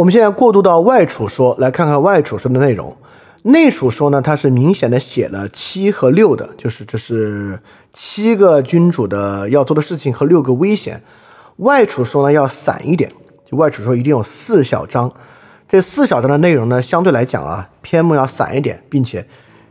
我们现在过渡到外储说，来看看外储说的内容。内储说呢，它是明显的写了七和六的，就是这是七个君主的要做的事情和六个危险。外储说呢要散一点，就外储说一定有四小章。这四小章的内容呢，相对来讲啊，篇目要散一点，并且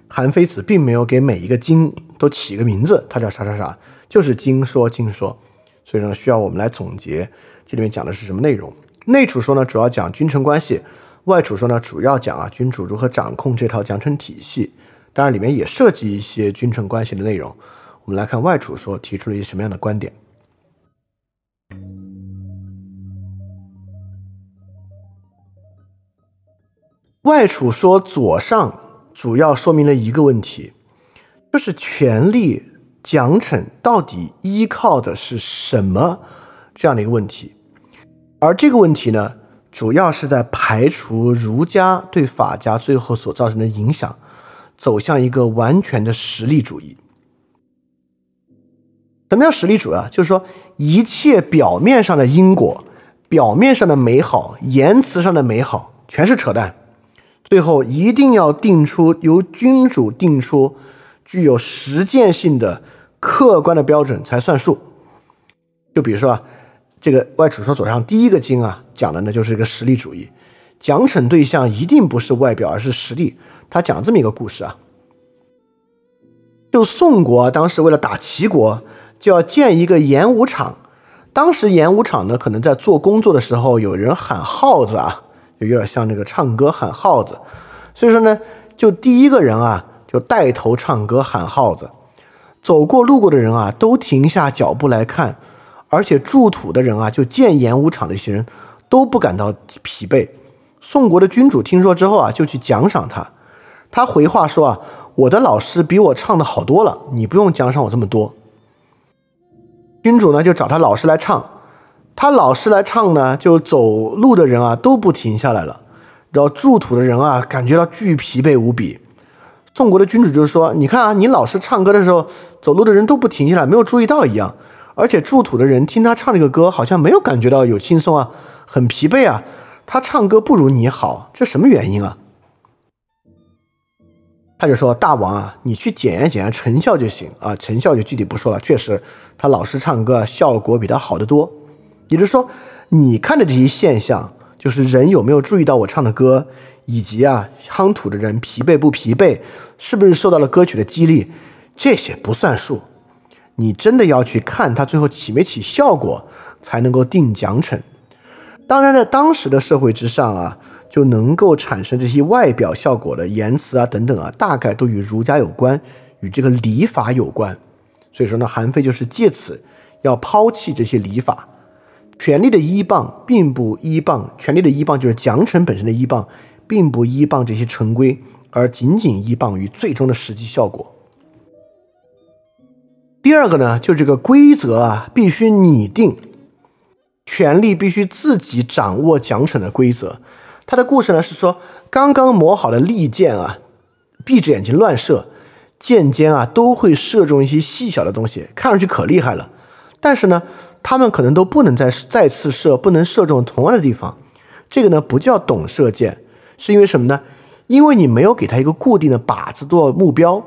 韩非子并没有给每一个经都起个名字，它叫啥啥啥，就是经说经说。所以呢，需要我们来总结这里面讲的是什么内容。内储说呢，主要讲君臣关系；外储说呢，主要讲啊君主如何掌控这套奖惩体系。当然，里面也涉及一些君臣关系的内容。我们来看外储说提出了一些什么样的观点。外储说左上主要说明了一个问题，就是权力奖惩到底依靠的是什么这样的一个问题。而这个问题呢，主要是在排除儒家对法家最后所造成的影响，走向一个完全的实力主义。什么叫实力主义啊？就是说，一切表面上的因果、表面上的美好、言辞上的美好，全是扯淡。最后一定要定出由君主定出具有实践性的客观的标准才算数。就比如说啊。这个外储说左上第一个经啊，讲的呢就是一个实力主义，奖惩对象一定不是外表，而是实力。他讲这么一个故事啊，就宋国当时为了打齐国，就要建一个演武场。当时演武场呢，可能在做工作的时候有人喊号子啊，就有点像那个唱歌喊号子。所以说呢，就第一个人啊，就带头唱歌喊号子，走过路过的人啊，都停下脚步来看。而且筑土的人啊，就建演武场的一些人都不感到疲惫。宋国的君主听说之后啊，就去奖赏他。他回话说啊：“我的老师比我唱的好多了，你不用奖赏我这么多。”君主呢就找他老师来唱，他老师来唱呢，就走路的人啊都不停下来了，然后筑土的人啊感觉到巨疲惫无比。宋国的君主就是说：“你看啊，你老师唱歌的时候，走路的人都不停下来，没有注意到一样。”而且筑土的人听他唱这个歌，好像没有感觉到有轻松啊，很疲惫啊。他唱歌不如你好，这什么原因啊？他就说：“大王啊，你去检验检验成效就行啊，成效就具体不说了。确实，他老师唱歌效果比他好得多。也就是说，你看的这些现象，就是人有没有注意到我唱的歌，以及啊，夯土的人疲惫不疲惫，是不是受到了歌曲的激励，这些不算数。”你真的要去看它最后起没起效果，才能够定奖惩。当然，在当时的社会之上啊，就能够产生这些外表效果的言辞啊等等啊，大概都与儒家有关，与这个礼法有关。所以说呢，韩非就是借此要抛弃这些礼法。权力的依傍并不依傍，权力的依傍就是奖惩本身的依傍，并不依傍这些成规，而仅仅依傍于最终的实际效果。第二个呢，就这个规则啊，必须拟定，权力必须自己掌握奖惩的规则。他的故事呢是说，刚刚磨好的利箭啊，闭着眼睛乱射，箭尖啊都会射中一些细小的东西，看上去可厉害了。但是呢，他们可能都不能再再次射，不能射中同样的地方。这个呢不叫懂射箭，是因为什么呢？因为你没有给他一个固定的靶子做目标。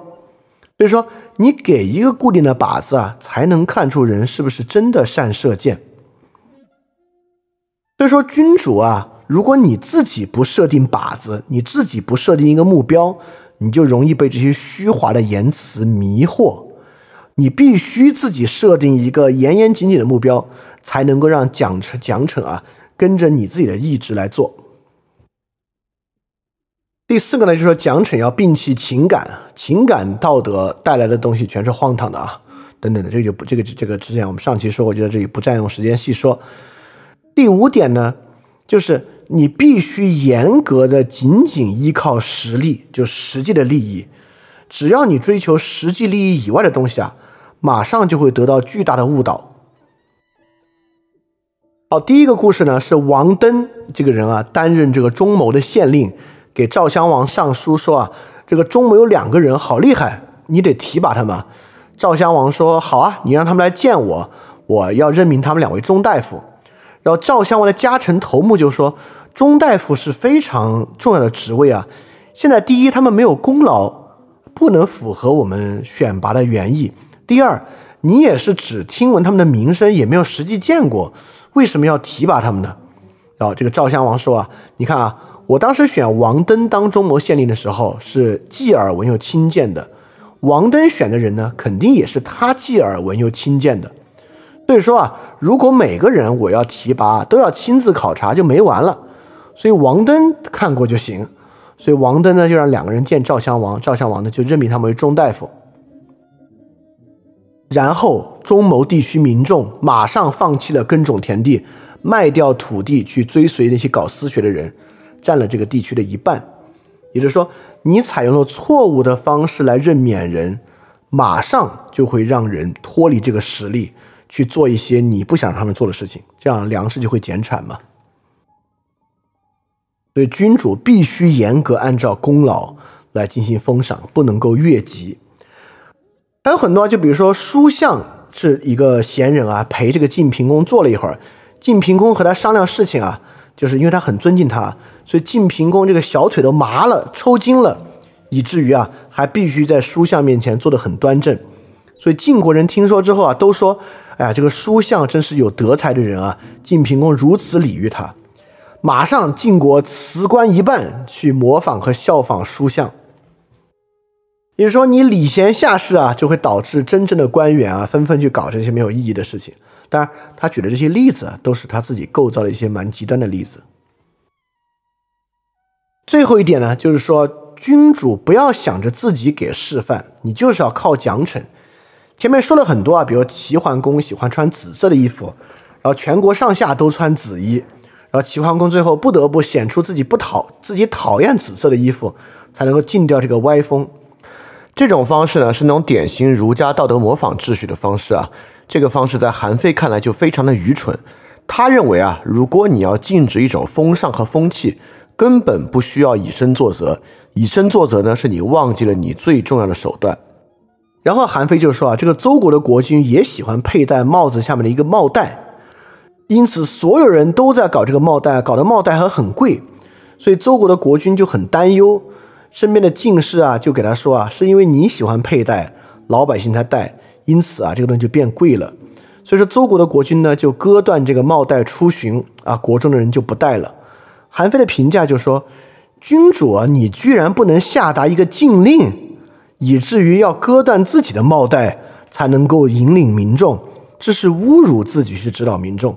所以说，你给一个固定的靶子啊，才能看出人是不是真的善射箭。所以说，君主啊，如果你自己不设定靶子，你自己不设定一个目标，你就容易被这些虚华的言辞迷惑。你必须自己设定一个严严谨谨的目标，才能够让奖惩奖惩啊跟着你自己的意志来做。第四个呢，就是说奖惩要摒弃情感，情感道德带来的东西全是荒唐的啊，等等的，这个就不这个这个之前我们上期说，我觉得这里不占用时间细说。第五点呢，就是你必须严格的仅仅依靠实力，就实际的利益，只要你追求实际利益以外的东西啊，马上就会得到巨大的误导。好，第一个故事呢是王登这个人啊，担任这个中牟的县令。给赵襄王上书说啊，这个中牟有两个人好厉害，你得提拔他们。赵襄王说好啊，你让他们来见我，我要任命他们两位中大夫。然后赵襄王的家臣头目就说，中大夫是非常重要的职位啊。现在第一，他们没有功劳，不能符合我们选拔的原意；第二，你也是只听闻他们的名声，也没有实际见过，为什么要提拔他们呢？然后这个赵襄王说啊，你看啊，我当时选王登当中牟县令的时候，是既耳闻又亲见的。王登选的人呢，肯定也是他既耳闻又亲见的。所以说啊，如果每个人我要提拔都要亲自考察，就没完了。所以王登看过就行。所以王登呢，就让两个人见赵襄王，赵襄王呢就任命他们为中大夫。然后中牟地区民众马上放弃了耕种田地，卖掉土地去追随那些搞私学的人，占了这个地区的一半。也就是说。你采用了错误的方式来任免人，马上就会让人脱离这个实力去做一些你不想让他们做的事情，这样粮食就会减产嘛。所以君主必须严格按照功劳来进行封赏，不能够越级。还有很多，就比如说书相是一个闲人啊，陪这个晋平公坐了一会儿，晋平公和他商量事情啊，就是因为他很尊敬他。所以晋平公这个小腿都麻了、抽筋了，以至于啊，还必须在书相面前坐得很端正。所以晋国人听说之后啊，都说：“哎呀，这个书相真是有德才的人啊！”晋平公如此礼遇他，马上晋国辞官一半去模仿和效仿书相。也就是说，你礼贤下士啊，就会导致真正的官员啊，纷纷去搞这些没有意义的事情。当然，他举的这些例子啊都是他自己构造的一些蛮极端的例子。最后一点呢，就是说，君主不要想着自己给示范，你就是要靠奖惩。前面说了很多啊，比如齐桓公喜欢穿紫色的衣服，然后全国上下都穿紫衣，然后齐桓公最后不得不显出自己不讨自己讨厌紫色的衣服，才能够禁掉这个歪风。这种方式呢，是那种典型儒家道德模仿秩序的方式啊。这个方式在韩非看来就非常的愚蠢。他认为啊，如果你要禁止一种风尚和风气，根本不需要以身作则，以身作则呢，是你忘记了你最重要的手段。然后韩非就说啊，这个周国的国君也喜欢佩戴帽子下面的一个帽带，因此所有人都在搞这个帽带，搞的帽带还很贵，所以周国的国君就很担忧，身边的进士啊就给他说啊，是因为你喜欢佩戴，老百姓才戴，因此啊这个东西就变贵了。所以说周国的国君呢就割断这个帽带出巡啊，国中的人就不戴了。韩非的评价就说：“君主啊，你居然不能下达一个禁令，以至于要割断自己的帽带才能够引领民众，这是侮辱自己去指导民众。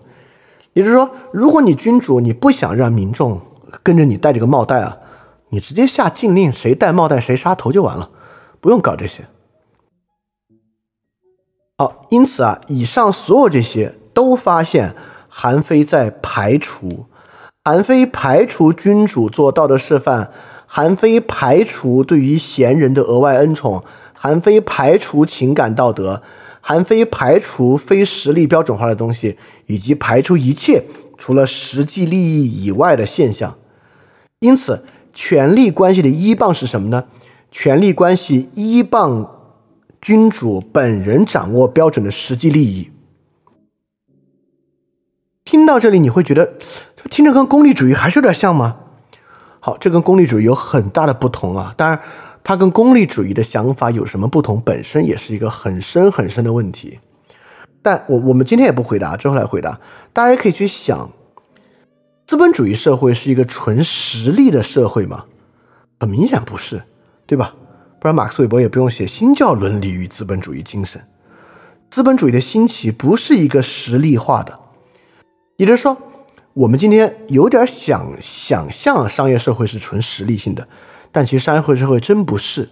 也就是说，如果你君主你不想让民众跟着你戴这个帽带啊，你直接下禁令，谁戴帽带谁杀头就完了，不用搞这些。好，因此啊，以上所有这些都发现韩非在排除。”韩非排除君主做道德示范，韩非排除对于贤人的额外恩宠，韩非排除情感道德，韩非排除非实力标准化的东西，以及排除一切除了实际利益以外的现象。因此，权力关系的依傍是什么呢？权力关系依傍君主本人掌握标准的实际利益。听到这里，你会觉得。听着跟功利主义还是有点像吗？好，这跟功利主义有很大的不同啊。当然，它跟功利主义的想法有什么不同，本身也是一个很深很深的问题。但我我们今天也不回答，之后来回答。大家可以去想，资本主义社会是一个纯实力的社会吗？很明显不是，对吧？不然马克思韦伯也不用写《新教伦理与资本主义精神》。资本主义的兴起不是一个实力化的，也就是说。我们今天有点想想象商业社会是纯实力性的，但其实商业社会真不是。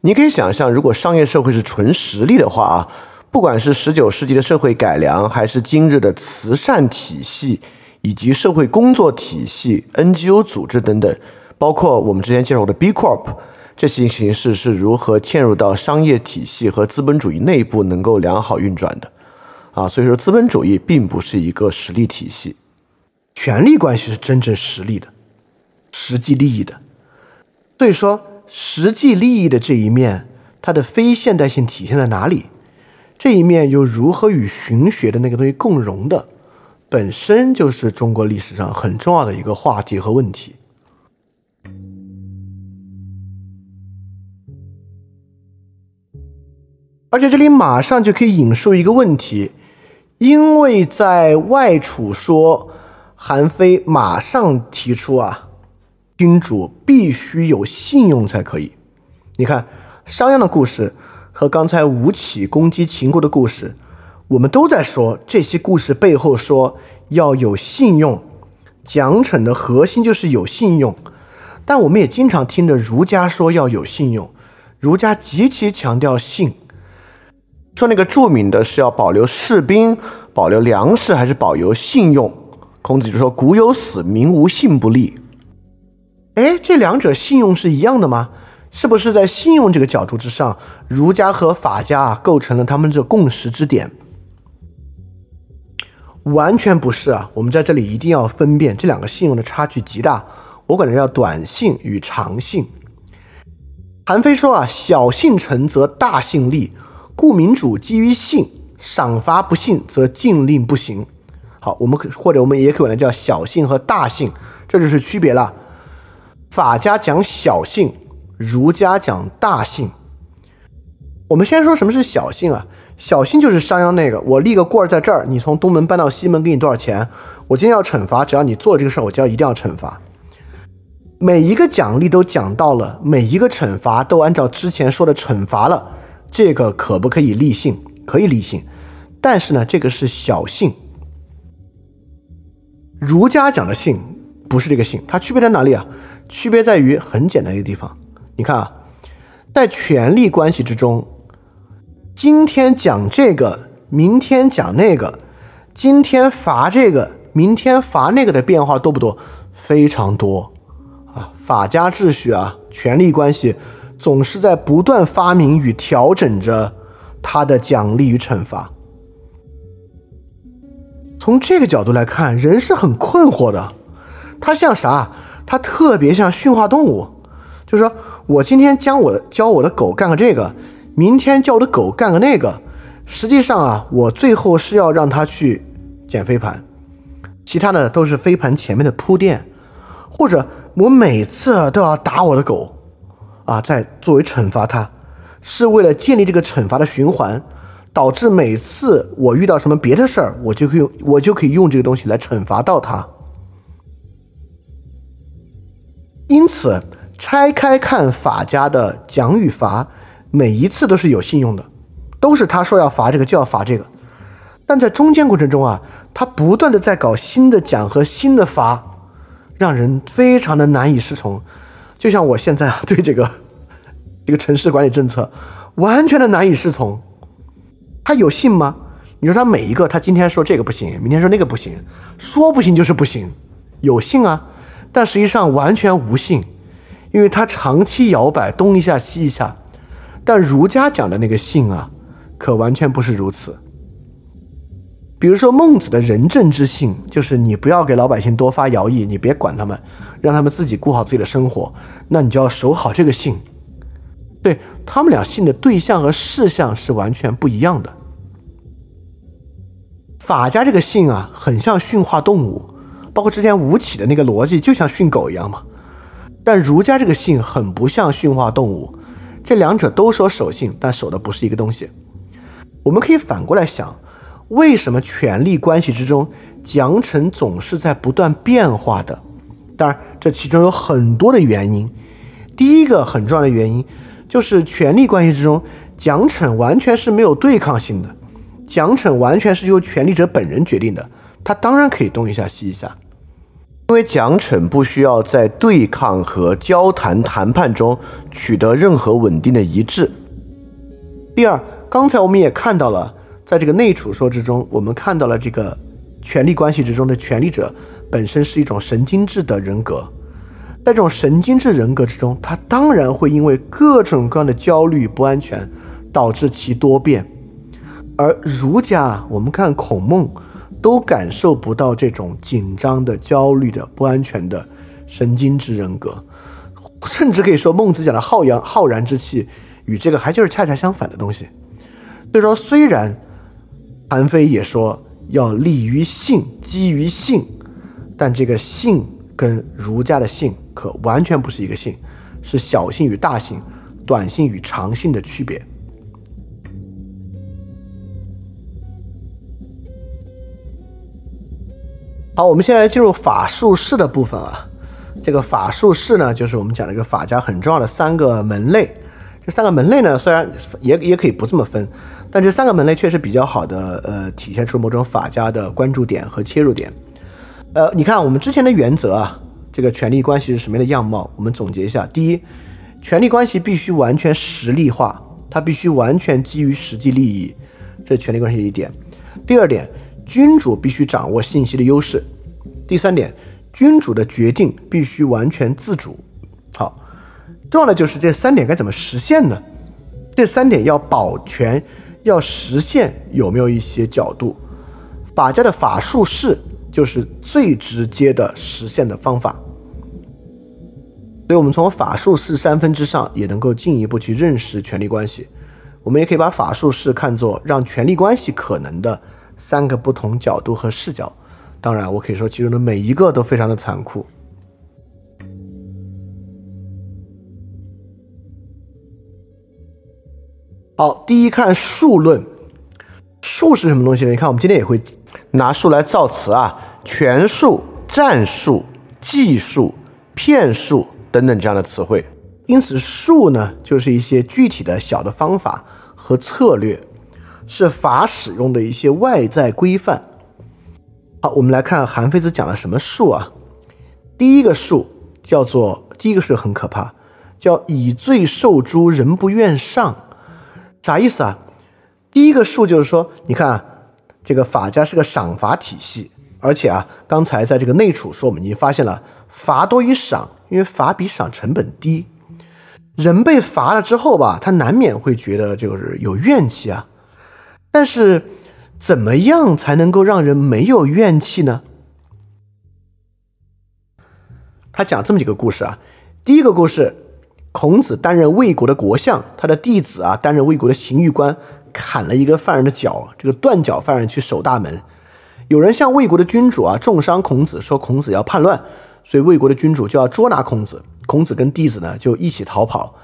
你可以想象，如果商业社会是纯实力的话啊，不管是十九世纪的社会改良，还是今日的慈善体系以及社会工作体系、NGO 组织等等，包括我们之前介绍的 B Corp 这些形式是如何嵌入到商业体系和资本主义内部，能够良好运转的。啊，所以说资本主义并不是一个实力体系，权力关系是真正实力的，实际利益的。所以说，实际利益的这一面，它的非现代性体现在哪里？这一面又如何与寻学的那个东西共融的？本身就是中国历史上很重要的一个话题和问题。而且这里马上就可以引述一个问题，因为在外储说，韩非马上提出啊，君主必须有信用才可以。你看商鞅的故事和刚才吴起攻击秦国的故事，我们都在说这些故事背后说要有信用，奖惩的核心就是有信用。但我们也经常听着儒家说要有信用，儒家极其强调信。说那个著名的是要保留士兵、保留粮食，还是保留信用？孔子就说：“古有死，民无信不立。”哎，这两者信用是一样的吗？是不是在信用这个角度之上，儒家和法家啊构成了他们这共识之点？完全不是啊！我们在这里一定要分辨这两个信用的差距极大。我管它叫短信与长信。韩非说啊：“小信成则大信立。”故民主基于信，赏罚不信则禁令不行。好，我们可或者我们也可以管它叫小信和大信，这就是区别了。法家讲小信，儒家讲大信。我们先说什么是小信啊？小信就是商鞅那个，我立个棍儿在这儿，你从东门搬到西门，给你多少钱？我今天要惩罚，只要你做了这个事儿，我就要一定要惩罚。每一个奖励都讲到了，每一个惩罚都按照之前说的惩罚了。这个可不可以立信？可以立信，但是呢，这个是小信。儒家讲的信不是这个信，它区别在哪里啊？区别在于很简单一个地方。你看啊，在权力关系之中，今天讲这个，明天讲那个，今天罚这个，明天罚那个的变化多不多？非常多啊！法家秩序啊，权力关系。总是在不断发明与调整着他的奖励与惩罚。从这个角度来看，人是很困惑的。他像啥？他特别像驯化动物。就是说我今天教我教我的狗干个这个，明天教我的狗干个那个。实际上啊，我最后是要让它去捡飞盘，其他的都是飞盘前面的铺垫，或者我每次都要打我的狗。啊，在作为惩罚他，是为了建立这个惩罚的循环，导致每次我遇到什么别的事儿，我就可以我就可以用这个东西来惩罚到他。因此，拆开看法家的奖与罚，每一次都是有信用的，都是他说要罚这个就要罚这个。但在中间过程中啊，他不断的在搞新的奖和新的罚，让人非常的难以适从。就像我现在啊，对这个这个城市管理政策完全的难以适从。他有信吗？你说他每一个，他今天说这个不行，明天说那个不行，说不行就是不行，有信啊，但实际上完全无信，因为他长期摇摆，东一下西一下。但儒家讲的那个信啊，可完全不是如此。比如说孟子的仁政之信，就是你不要给老百姓多发徭役，你别管他们。让他们自己过好自己的生活，那你就要守好这个信。对他们俩信的对象和事项是完全不一样的。法家这个信啊，很像驯化动物，包括之前吴起的那个逻辑，就像训狗一样嘛。但儒家这个信很不像驯化动物，这两者都说守信，但守的不是一个东西。我们可以反过来想，为什么权力关系之中奖惩总是在不断变化的？当然，这其中有很多的原因。第一个很重要的原因，就是权力关系之中，奖惩完全是没有对抗性的，奖惩完全是由权力者本人决定的。他当然可以东一下西一下，因为奖惩不需要在对抗和交谈谈判中取得任何稳定的一致。第二，刚才我们也看到了，在这个内储说之中，我们看到了这个权力关系之中的权力者。本身是一种神经质的人格，在这种神经质人格之中，他当然会因为各种各样的焦虑不安全，导致其多变。而儒家，我们看孔孟，都感受不到这种紧张的、焦虑的、不安全的神经质人格，甚至可以说孟子讲的浩洋浩然之气，与这个还就是恰恰相反的东西。所以说，虽然韩非也说要立于性，基于性。但这个性跟儒家的性可完全不是一个性，是小性与大性、短信与长信的区别。好，我们现在进入法术式的部分啊。这个法术式呢，就是我们讲的一个法家很重要的三个门类。这三个门类呢，虽然也也可以不这么分，但这三个门类确实比较好的呃，体现出某种法家的关注点和切入点。呃，你看我们之前的原则啊，这个权力关系是什么样的样貌？我们总结一下：第一，权力关系必须完全实力化，它必须完全基于实际利益，这是权力关系一点。第二点，君主必须掌握信息的优势。第三点。君主的决定必须完全自主。好，重要的就是这三点该怎么实现呢？这三点要保全、要实现，有没有一些角度？法家的法术式就是最直接的实现的方法。所以，我们从法术式三分之上也能够进一步去认识权力关系。我们也可以把法术式看作让权力关系可能的三个不同角度和视角。当然，我可以说其中的每一个都非常的残酷。好，第一看术论，术是什么东西呢？你看，我们今天也会拿术来造词啊，权术、战术、技术、骗术等等这样的词汇。因此，术呢，就是一些具体的小的方法和策略，是法使用的一些外在规范。好，我们来看韩非子讲了什么术啊？第一个术叫做第一个术很可怕，叫以罪受诛，人不愿上，啥意思啊？第一个术就是说，你看啊这个法家是个赏罚体系，而且啊，刚才在这个内储说，我们已经发现了罚多于赏，因为罚比赏成本低。人被罚了之后吧，他难免会觉得就是有怨气啊，但是。怎么样才能够让人没有怨气呢？他讲这么几个故事啊。第一个故事，孔子担任魏国的国相，他的弟子啊担任魏国的刑狱官，砍了一个犯人的脚，这个断脚犯人去守大门。有人向魏国的君主啊重伤孔子，说孔子要叛乱，所以魏国的君主就要捉拿孔子。孔子跟弟子呢就一起逃跑，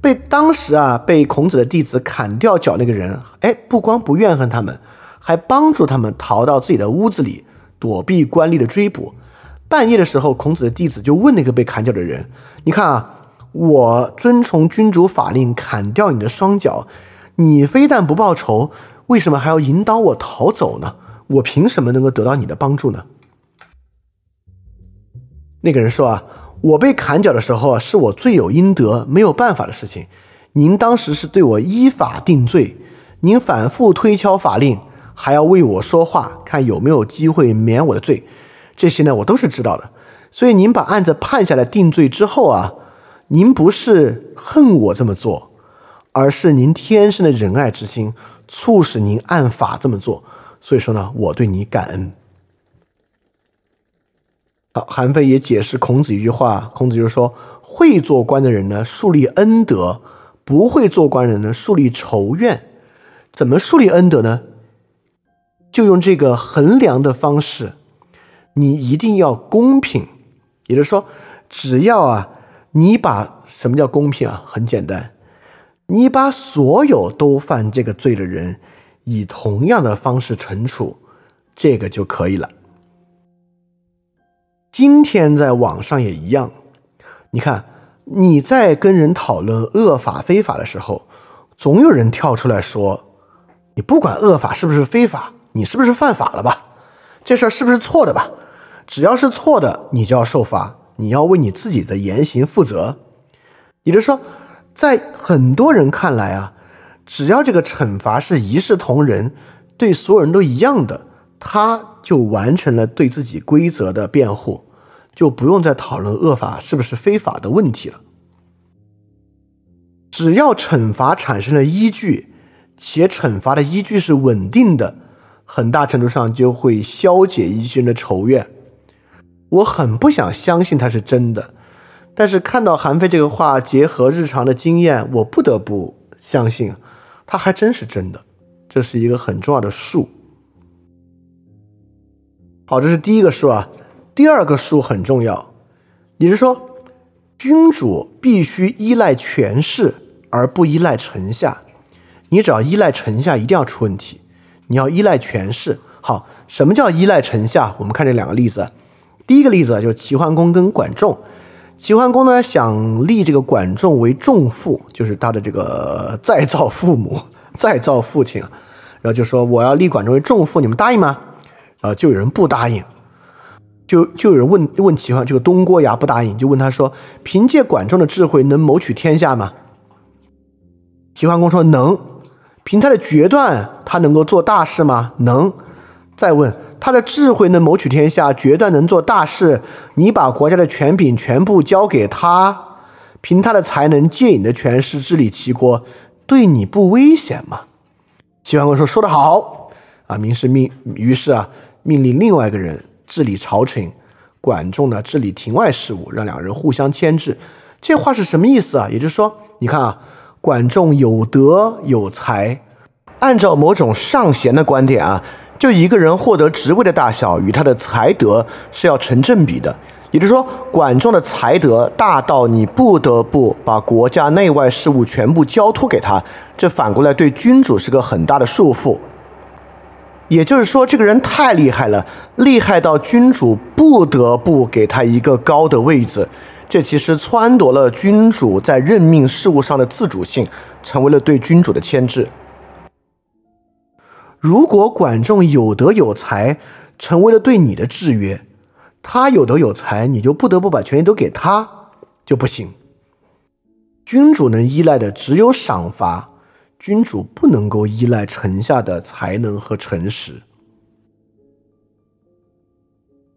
被当时啊被孔子的弟子砍掉脚那个人，哎，不光不怨恨他们。还帮助他们逃到自己的屋子里，躲避官吏的追捕。半夜的时候，孔子的弟子就问那个被砍脚的人：“你看啊，我遵从君主法令砍掉你的双脚，你非但不报仇，为什么还要引导我逃走呢？我凭什么能够得到你的帮助呢？”那个人说：“啊，我被砍脚的时候啊，是我罪有应得，没有办法的事情。您当时是对我依法定罪，您反复推敲法令。”还要为我说话，看有没有机会免我的罪，这些呢我都是知道的。所以您把案子判下来定罪之后啊，您不是恨我这么做，而是您天生的仁爱之心促使您按法这么做。所以说呢，我对你感恩。好，韩非也解释孔子一句话，孔子就是说，会做官的人呢树立恩德，不会做官人呢树立仇怨。怎么树立恩德呢？就用这个衡量的方式，你一定要公平，也就是说，只要啊，你把什么叫公平啊？很简单，你把所有都犯这个罪的人以同样的方式惩处，这个就可以了。今天在网上也一样，你看你在跟人讨论恶法非法的时候，总有人跳出来说，你不管恶法是不是非法。你是不是犯法了吧？这事儿是不是错的吧？只要是错的，你就要受罚，你要为你自己的言行负责。也就是说，在很多人看来啊，只要这个惩罚是一视同仁，对所有人都一样的，他就完成了对自己规则的辩护，就不用再讨论恶法是不是非法的问题了。只要惩罚产生了依据，且惩罚的依据是稳定的。很大程度上就会消解一些人的仇怨。我很不想相信他是真的，但是看到韩非这个话，结合日常的经验，我不得不相信，他还真是真的。这是一个很重要的数。好，这是第一个数啊。第二个数很重要，也就是说，君主必须依赖权势而不依赖臣下。你只要依赖臣下，一定要出问题。你要依赖权势。好，什么叫依赖臣下？我们看这两个例子。第一个例子就是齐桓公跟管仲。齐桓公呢想立这个管仲为仲父，就是他的这个再造父母、再造父亲。然后就说我要立管仲为仲父，你们答应吗？然后就有人不答应，就就有人问问齐桓，这个东郭牙不答应，就问他说：凭借管仲的智慧能谋取天下吗？齐桓公说能。凭他的决断，他能够做大事吗？能。再问他的智慧能谋取天下，决断能做大事。你把国家的权柄全部交给他，凭他的才能借你的权势治理齐国，对你不危险吗？齐桓公说：“说得好啊！”明是命，于是啊，命令另外一个人治理朝廷，管仲呢治理庭外事务，让两人互相牵制。这话是什么意思啊？也就是说，你看啊。管仲有德有才，按照某种上贤的观点啊，就一个人获得职位的大小与他的才德是要成正比的。也就是说，管仲的才德大到你不得不把国家内外事务全部交托给他，这反过来对君主是个很大的束缚。也就是说，这个人太厉害了，厉害到君主不得不给他一个高的位子。这其实撺夺了君主在任命事务上的自主性，成为了对君主的牵制。如果管仲有德有才，成为了对你的制约，他有德有才，你就不得不把权力都给他，就不行。君主能依赖的只有赏罚，君主不能够依赖臣下的才能和诚实。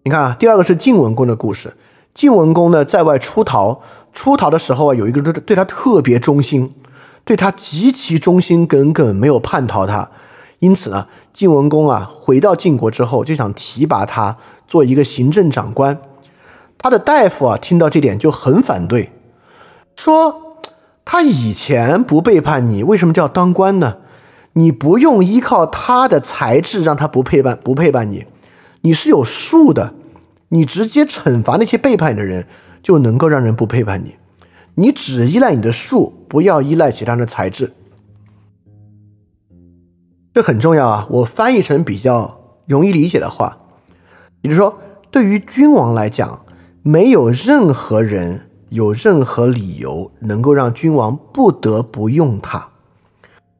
你看啊，第二个是晋文公的故事。晋文公呢，在外出逃，出逃的时候啊，有一个人对他特别忠心，对他极其忠心耿耿，没有叛逃他。因此呢，晋文公啊，回到晋国之后，就想提拔他做一个行政长官。他的大夫啊，听到这点就很反对，说他以前不背叛你，为什么叫当官呢？你不用依靠他的才智让他不背叛不背叛你，你是有数的。你直接惩罚那些背叛你的人，就能够让人不背叛你。你只依赖你的术，不要依赖其他人的才智。这很重要啊！我翻译成比较容易理解的话，也就是说，对于君王来讲，没有任何人有任何理由能够让君王不得不用他。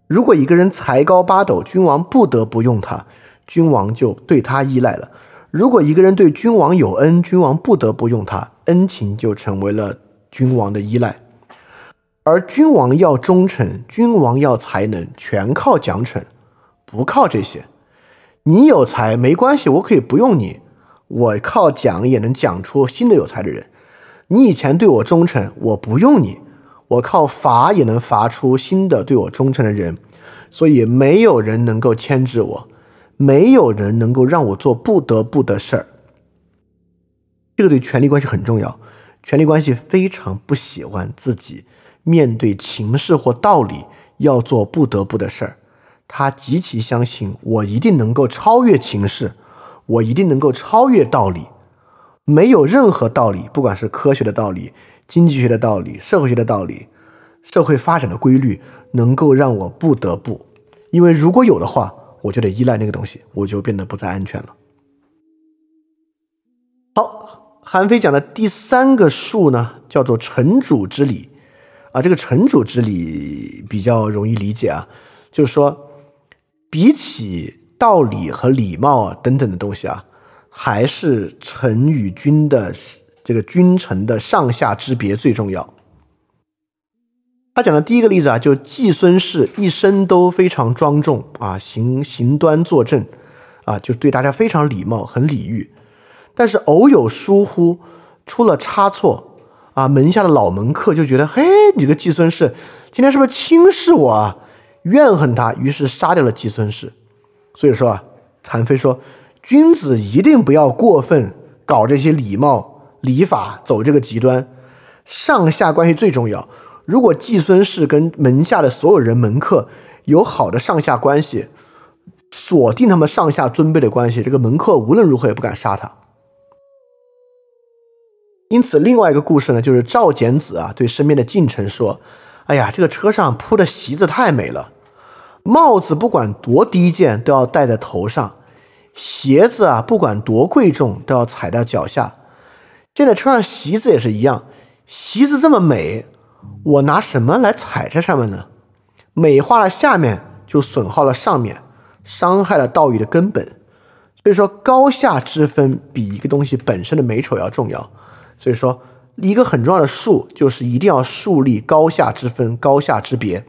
如果一个人才高八斗，君王不得不用他，君王就对他依赖了。如果一个人对君王有恩，君王不得不用他，恩情就成为了君王的依赖。而君王要忠诚，君王要才能，全靠奖惩，不靠这些。你有才没关系，我可以不用你，我靠奖也能奖出新的有才的人。你以前对我忠诚，我不用你，我靠罚也能罚出新的对我忠诚的人。所以没有人能够牵制我。没有人能够让我做不得不的事儿，这个对权力关系很重要。权力关系非常不喜欢自己面对情势或道理要做不得不的事儿，他极其相信我一定能够超越情势，我一定能够超越道理。没有任何道理，不管是科学的道理、经济学的道理、社会学的道理、社会发展的规律，能够让我不得不，因为如果有的话。我就得依赖那个东西，我就变得不再安全了。好，韩非讲的第三个术呢，叫做城主之礼啊。这个城主之礼比较容易理解啊，就是说，比起道理和礼貌啊等等的东西啊，还是臣与君的这个君臣的上下之别最重要。他讲的第一个例子啊，就季孙氏一生都非常庄重啊，行行端坐正啊，就对大家非常礼貌，很礼遇。但是偶有疏忽，出了差错啊，门下的老门客就觉得，嘿，你个季孙氏今天是不是轻视我啊？怨恨他，于是杀掉了季孙氏。所以说啊，韩非说，君子一定不要过分搞这些礼貌礼法，走这个极端，上下关系最重要。如果季孙氏跟门下的所有人门客有好的上下关系，锁定他们上下尊卑的关系，这个门客无论如何也不敢杀他。因此，另外一个故事呢，就是赵简子啊对身边的近臣说：“哎呀，这个车上铺的席子太美了，帽子不管多低贱都要戴在头上，鞋子啊不管多贵重都要踩在脚下。现在车上席子也是一样，席子这么美，我拿什么来踩在上面呢？美化了下面，就损耗了上面，伤害了道义的根本。所以说，高下之分比一个东西本身的美丑要重要。”所以说，一个很重要的术就是一定要树立高下之分、高下之别。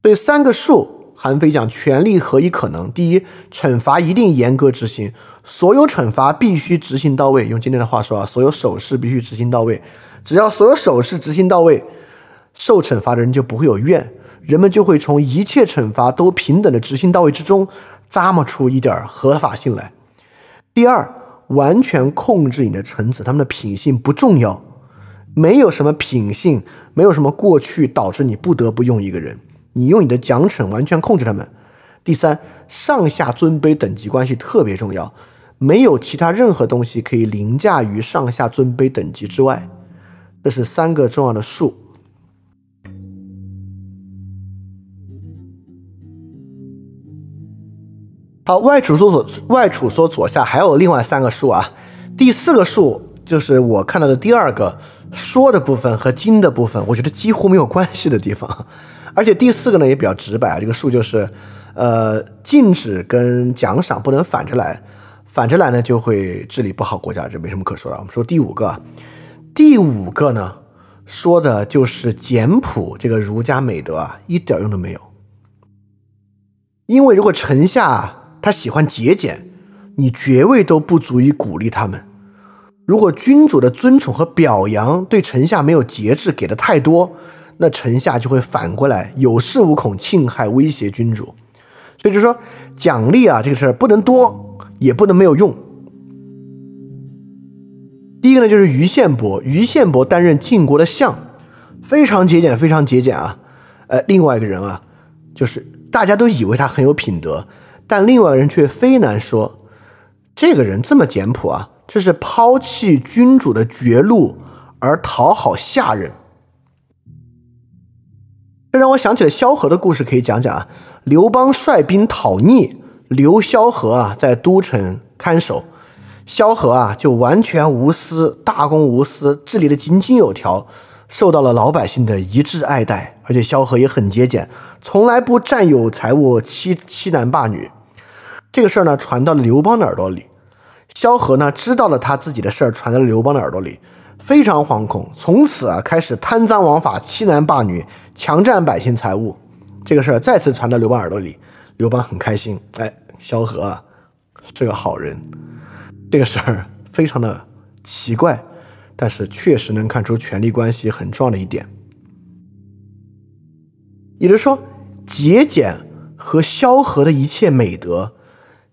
对三个术，韩非讲权力何以可能？第一，惩罚一定严格执行，所有惩罚必须执行到位。用今天的话说啊，所有手势必须执行到位。只要所有手势执行到位，受惩罚的人就不会有怨，人们就会从一切惩罚都平等的执行到位之中咂摸出一点合法性来。第二。完全控制你的臣子，他们的品性不重要，没有什么品性，没有什么过去导致你不得不用一个人，你用你的奖惩完全控制他们。第三，上下尊卑等级关系特别重要，没有其他任何东西可以凌驾于上下尊卑等级之外。这是三个重要的数。好，外储说左，外储说左下还有另外三个数啊。第四个数就是我看到的第二个说的部分和经的部分，我觉得几乎没有关系的地方。而且第四个呢也比较直白啊，这个数就是，呃，禁止跟奖赏不能反着来，反着来呢就会治理不好国家，这没什么可说的。我们说第五个，第五个呢说的就是简朴这个儒家美德啊，一点用都没有。因为如果臣下。他喜欢节俭，你爵位都不足以鼓励他们。如果君主的尊崇和表扬对臣下没有节制，给的太多，那臣下就会反过来有恃无恐，侵害威胁君主。所以就说奖励啊，这个事儿不能多，也不能没有用。第一个呢，就是于宪伯，于宪伯担任晋国的相，非常节俭，非常节俭啊。呃，另外一个人啊，就是大家都以为他很有品德。但另外人却非难说，这个人这么简朴啊，这是抛弃君主的绝路而讨好下人。这让我想起了萧何的故事，可以讲讲啊。刘邦率兵讨逆，留萧何啊在都城看守，萧何啊就完全无私，大公无私，治理的井井有条，受到了老百姓的一致爱戴。而且萧何也很节俭，从来不占有财物，欺欺男霸女。这个事儿呢，传到了刘邦的耳朵里。萧何呢，知道了他自己的事儿传到了刘邦的耳朵里，非常惶恐，从此啊，开始贪赃枉法、欺男霸女、强占百姓财物。这个事儿再次传到刘邦耳朵里，刘邦很开心。哎，萧何啊，是个好人。这个事儿非常的奇怪，但是确实能看出权力关系很重要的一点，也就是说，节俭和萧何的一切美德。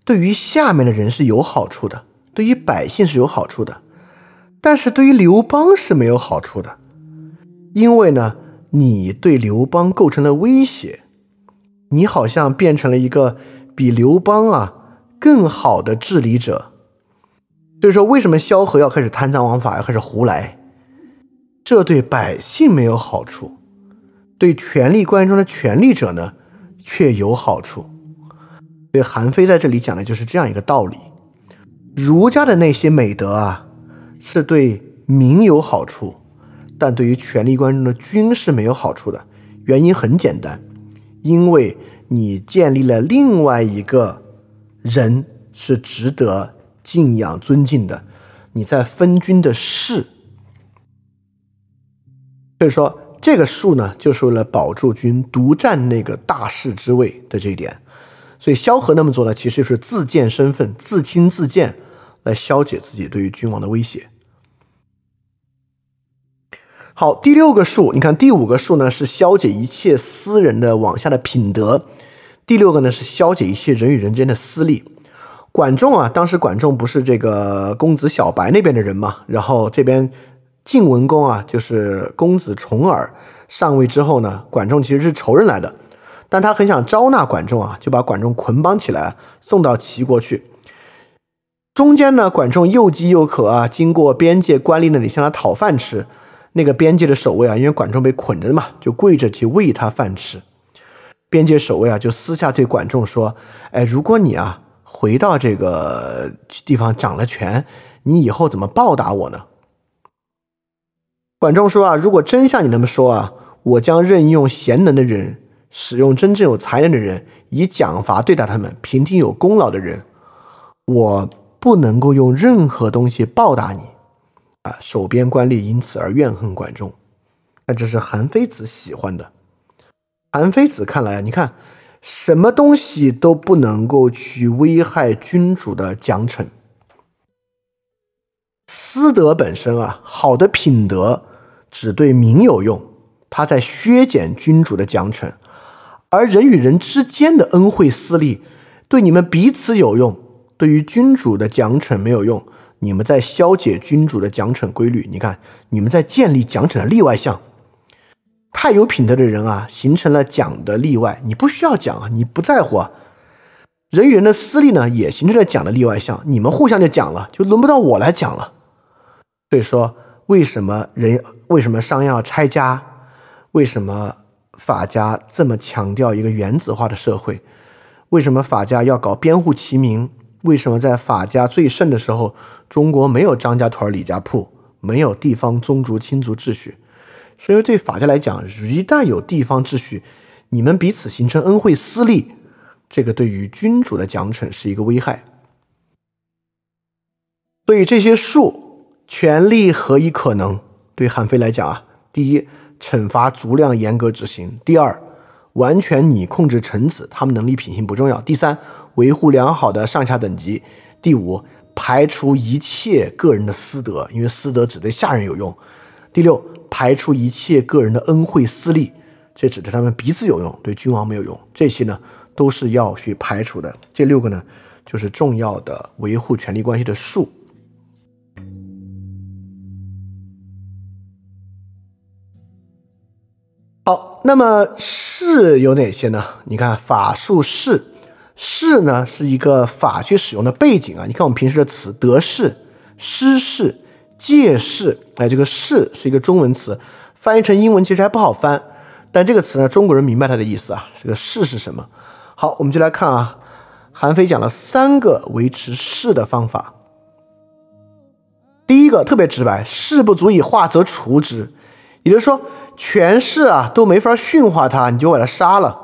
对于下面的人是有好处的，对于百姓是有好处的，但是对于刘邦是没有好处的，因为呢，你对刘邦构成了威胁，你好像变成了一个比刘邦啊更好的治理者。所以说，为什么萧何要开始贪赃枉法，要开始胡来？这对百姓没有好处，对权力关系中的权力者呢，却有好处。所以韩非在这里讲的就是这样一个道理：儒家的那些美德啊，是对民有好处，但对于权力关系中的君是没有好处的。原因很简单，因为你建立了另外一个人是值得敬仰尊敬的，你在分君的事。所以说，这个术呢，就是为了保住君独占那个大势之位的这一点。所以萧何那么做呢，其实就是自荐身份、自轻自贱，来消解自己对于君王的威胁。好，第六个数，你看第五个数呢是消解一切私人的往下的品德，第六个呢是消解一切人与人间的私利。管仲啊，当时管仲不是这个公子小白那边的人嘛，然后这边晋文公啊，就是公子重耳上位之后呢，管仲其实是仇人来的。但他很想招纳管仲啊，就把管仲捆绑起来送到齐国去。中间呢，管仲又饥又渴啊，经过边界官吏那里向他讨饭吃。那个边界的守卫啊，因为管仲被捆着嘛，就跪着去喂他饭吃。边界守卫啊，就私下对管仲说：“哎，如果你啊回到这个地方掌了权，你以后怎么报答我呢？”管仲说：“啊，如果真像你那么说啊，我将任用贤能的人，使用真正有才能的人，以奖罚对待他们，平定有功劳的人。我不能够用任何东西报答你。”啊，守边官吏因此而怨恨管仲，那这是韩非子喜欢的。韩非子看来，你看什么东西都不能够去危害君主的奖惩。私德本身啊，好的品德只对民有用，它在削减君主的奖惩；而人与人之间的恩惠私利，对你们彼此有用，对于君主的奖惩没有用。你们在消解君主的奖惩规律，你看，你们在建立奖惩的例外项。太有品德的人啊，形成了奖的例外，你不需要奖啊，你不在乎啊。人与人的私利呢，也形成了奖的例外项，你们互相就讲了，就轮不到我来讲了。所以说，为什么人为什么商鞅要拆家？为什么法家这么强调一个原子化的社会？为什么法家要搞编户齐民？为什么在法家最盛的时候？中国没有张家屯、李家铺，没有地方宗族亲族秩序，是因为对法家来讲，一旦有地方秩序，你们彼此形成恩惠私利，这个对于君主的奖惩是一个危害。所以这些术权力何以可能？对韩非来讲啊，第一，惩罚足量严格执行；第二，完全你控制臣子，他们能力品行不重要；第三，维护良好的上下等级；第五。排除一切个人的私德，因为私德只对下人有用。第六，排除一切个人的恩惠私利，这只对他们彼此有用，对君王没有用。这些呢，都是要去排除的。这六个呢，就是重要的维护权力关系的术。那么士有哪些呢？你看法术士。士呢是一个法去使用的背景啊，你看我们平时的词得势、失势、借势，哎，这个势是一个中文词，翻译成英文其实还不好翻，但这个词呢，中国人明白它的意思啊。这个势是什么？好，我们就来看啊，韩非讲了三个维持势的方法。第一个特别直白，势不足以化则除之，也就是说，权势啊都没法驯化他，你就把他杀了，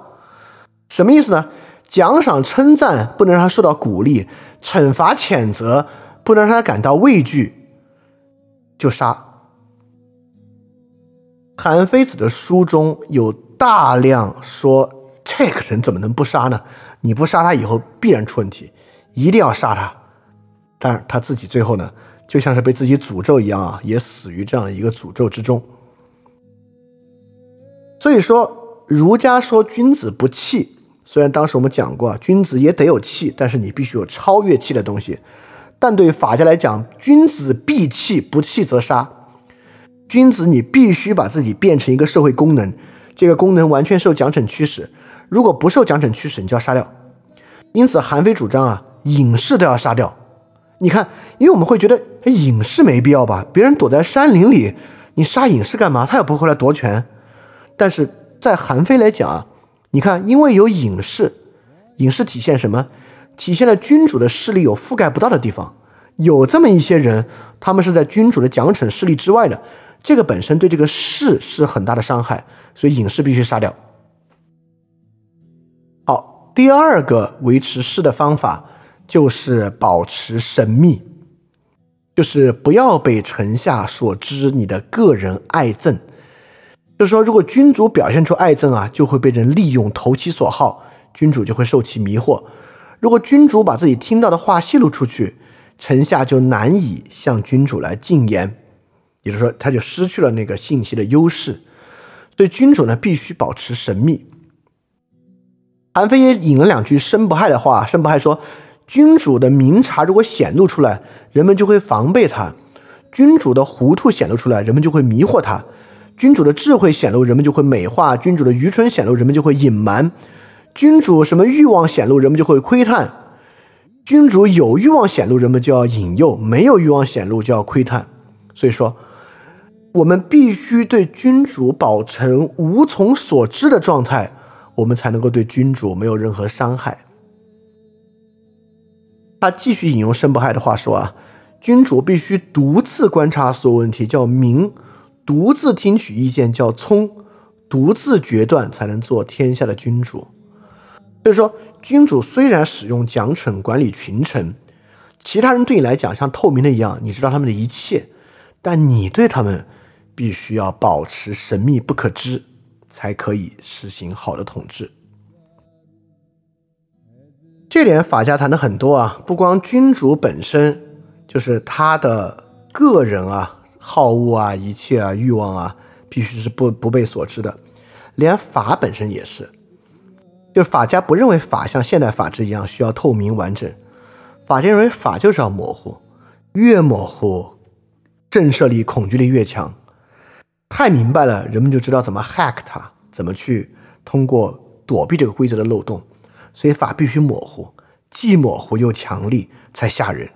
什么意思呢？奖赏称赞不能让他受到鼓励，惩罚谴责不能让他感到畏惧，就杀。韩非子的书中有大量说这个人怎么能不杀呢？你不杀他以后必然出问题，一定要杀他。但是他自己最后呢，就像是被自己诅咒一样啊，也死于这样一个诅咒之中。所以说，儒家说君子不器。虽然当时我们讲过，君子也得有器，但是你必须有超越器的东西。但对于法家来讲，君子必器，不器则杀。君子你必须把自己变成一个社会功能，这个功能完全受奖惩驱使。如果不受奖惩驱使，你就要杀掉。因此，韩非主张啊，隐士都要杀掉。你看，因为我们会觉得隐士没必要吧？别人躲在山林里，你杀隐士干嘛？他也不会来夺权。但是在韩非来讲啊。你看，因为有隐士，隐士体现什么？体现了君主的势力有覆盖不到的地方，有这么一些人，他们是在君主的奖惩势力之外的，这个本身对这个士是很大的伤害，所以隐士必须杀掉。好，第二个维持士的方法就是保持神秘，就是不要被臣下所知你的个人爱憎。就是说，如果君主表现出爱憎啊，就会被人利用投其所好，君主就会受其迷惑。如果君主把自己听到的话泄露出去，臣下就难以向君主来进言，也就是说，他就失去了那个信息的优势。所以，君主呢必须保持神秘。韩非也引了两句申不害的话：申不害说，君主的明察如果显露出来，人们就会防备他；君主的糊涂显露出来，人们就会迷惑他。君主的智慧显露，人们就会美化；君主的愚蠢显露，人们就会隐瞒；君主什么欲望显露，人们就会窥探；君主有欲望显露，人们就要引诱；没有欲望显露，就要窥探。所以说，我们必须对君主保持无从所知的状态，我们才能够对君主没有任何伤害。他继续引用申不害的话说啊，君主必须独自观察所有问题，叫明；独自听取意见，叫聪；独自决断，才能做天下的君主。所以说，君主虽然使用奖惩管理群臣，其他人对你来讲像透明的一样，你知道他们的一切，但你对他们必须要保持神秘不可知，才可以实行好的统治。这点法家谈的很多啊，不光君主本身就是他的个人啊，好恶啊，一切啊，欲望啊，必须是不不被所知的，连法本身也是。就是法家不认为法像现代法治一样需要透明完整，法家认为法就是要模糊，越模糊，震慑力、恐惧力越强。太明白了，人们就知道怎么 hack 它，怎么去通过躲避这个规则的漏洞。所以法必须模糊，既模糊又强力，才吓人。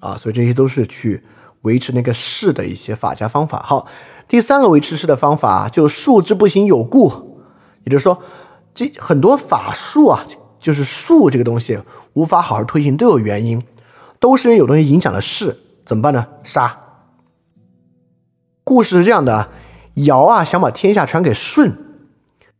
啊，所以这些都是去维持那个势的一些法家方法。好，第三个维持势的方法就数之不行有故。也就是说，这很多法术啊，就是术这个东西无法好好推行，都有原因，都是因为有东西影响了势，怎么办呢？杀。故事是这样的：尧啊，想把天下传给舜，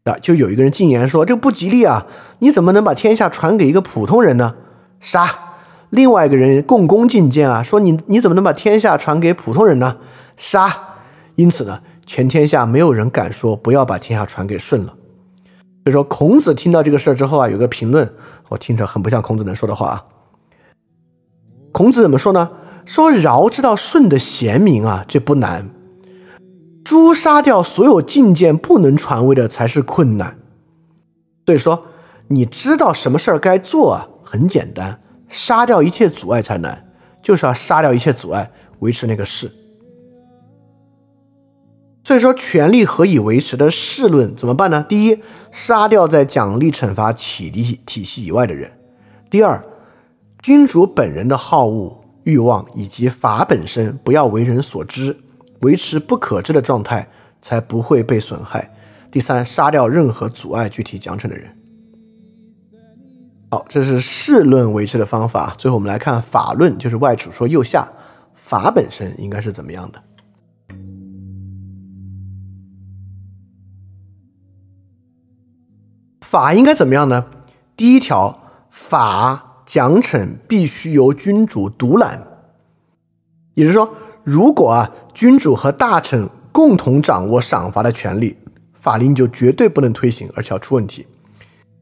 啊，就有一个人进言说这不吉利啊，你怎么能把天下传给一个普通人呢？杀。另外一个人共工进谏啊，说你你怎么能把天下传给普通人呢？杀。因此呢，全天下没有人敢说不要把天下传给舜了。所以说，孔子听到这个事儿之后啊，有个评论，我听着很不像孔子能说的话啊。孔子怎么说呢？说尧知道舜的贤明啊，这不难；诛杀掉所有进谏不能传位的才是困难。所以说，你知道什么事儿该做啊，很简单，杀掉一切阻碍才难，就是要杀掉一切阻碍，维持那个势。所以说，权力何以维持的势论怎么办呢？第一，杀掉在奖励惩罚体系体系以外的人；第二，君主本人的好恶欲望以及法本身不要为人所知，维持不可知的状态，才不会被损害；第三，杀掉任何阻碍具体奖惩的人。好，这是势论维持的方法。最后我们来看法论，就是外储说右下法本身应该是怎么样的。法应该怎么样呢？第一条，法奖惩必须由君主独揽，也就是说，如果啊君主和大臣共同掌握赏罚的权利，法令就绝对不能推行，而且要出问题。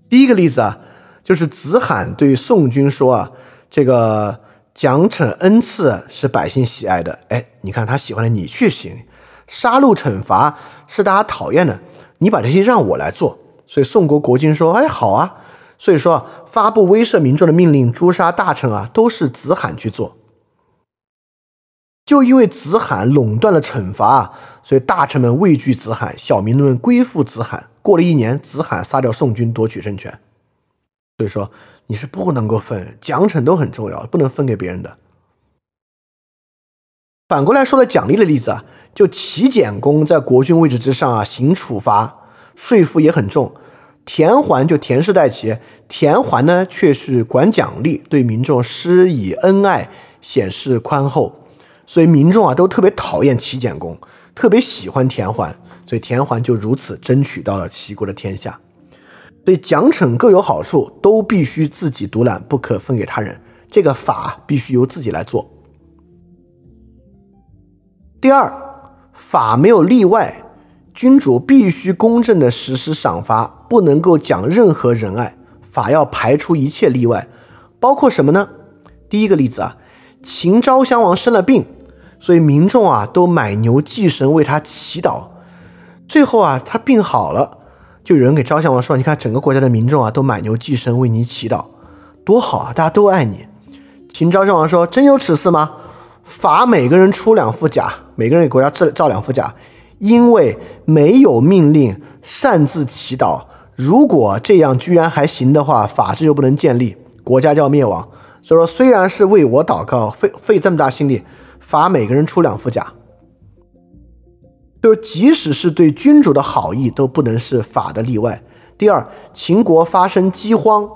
第一个例子啊，就是子罕对宋军说啊，这个奖惩恩赐是百姓喜爱的，哎，你看他喜欢的你去行，杀戮惩罚是大家讨厌的，你把这些让我来做。所以宋国国君说：“哎，好啊。”所以说，发布威慑民众的命令、诛杀大臣啊，都是子罕去做。就因为子罕垄断了惩罚，所以大臣们畏惧子罕，小民们归附子罕。过了一年，子罕杀掉宋军，夺取政权。所以说，你是不能够分奖惩都很重要，不能分给别人的。反过来说了奖励的例子啊，就齐简公在国君位置之上啊，行处罚。税赋也很重，田环就田氏代齐，田环呢却是管奖励，对民众施以恩爱，显示宽厚，所以民众啊都特别讨厌齐简公，特别喜欢田环，所以田环就如此争取到了齐国的天下。所以奖惩各有好处，都必须自己独揽，不可分给他人。这个法必须由自己来做。第二，法没有例外。君主必须公正地实施赏罚，不能够讲任何仁爱。法要排除一切例外，包括什么呢？第一个例子啊，秦昭襄王生了病，所以民众啊都买牛祭神为他祈祷。最后啊他病好了，就有人给昭襄王说：“你看整个国家的民众啊都买牛祭神为你祈祷，多好啊，大家都爱你。”秦昭襄王说：“真有此事吗？罚每个人出两副甲，每个人给国家造造两副甲。”因为没有命令擅自祈祷，如果这样居然还行的话，法治就不能建立，国家就要灭亡。所以说，虽然是为我祷告，费费这么大心力，罚每个人出两副甲，就即使是对君主的好意，都不能是法的例外。第二，秦国发生饥荒，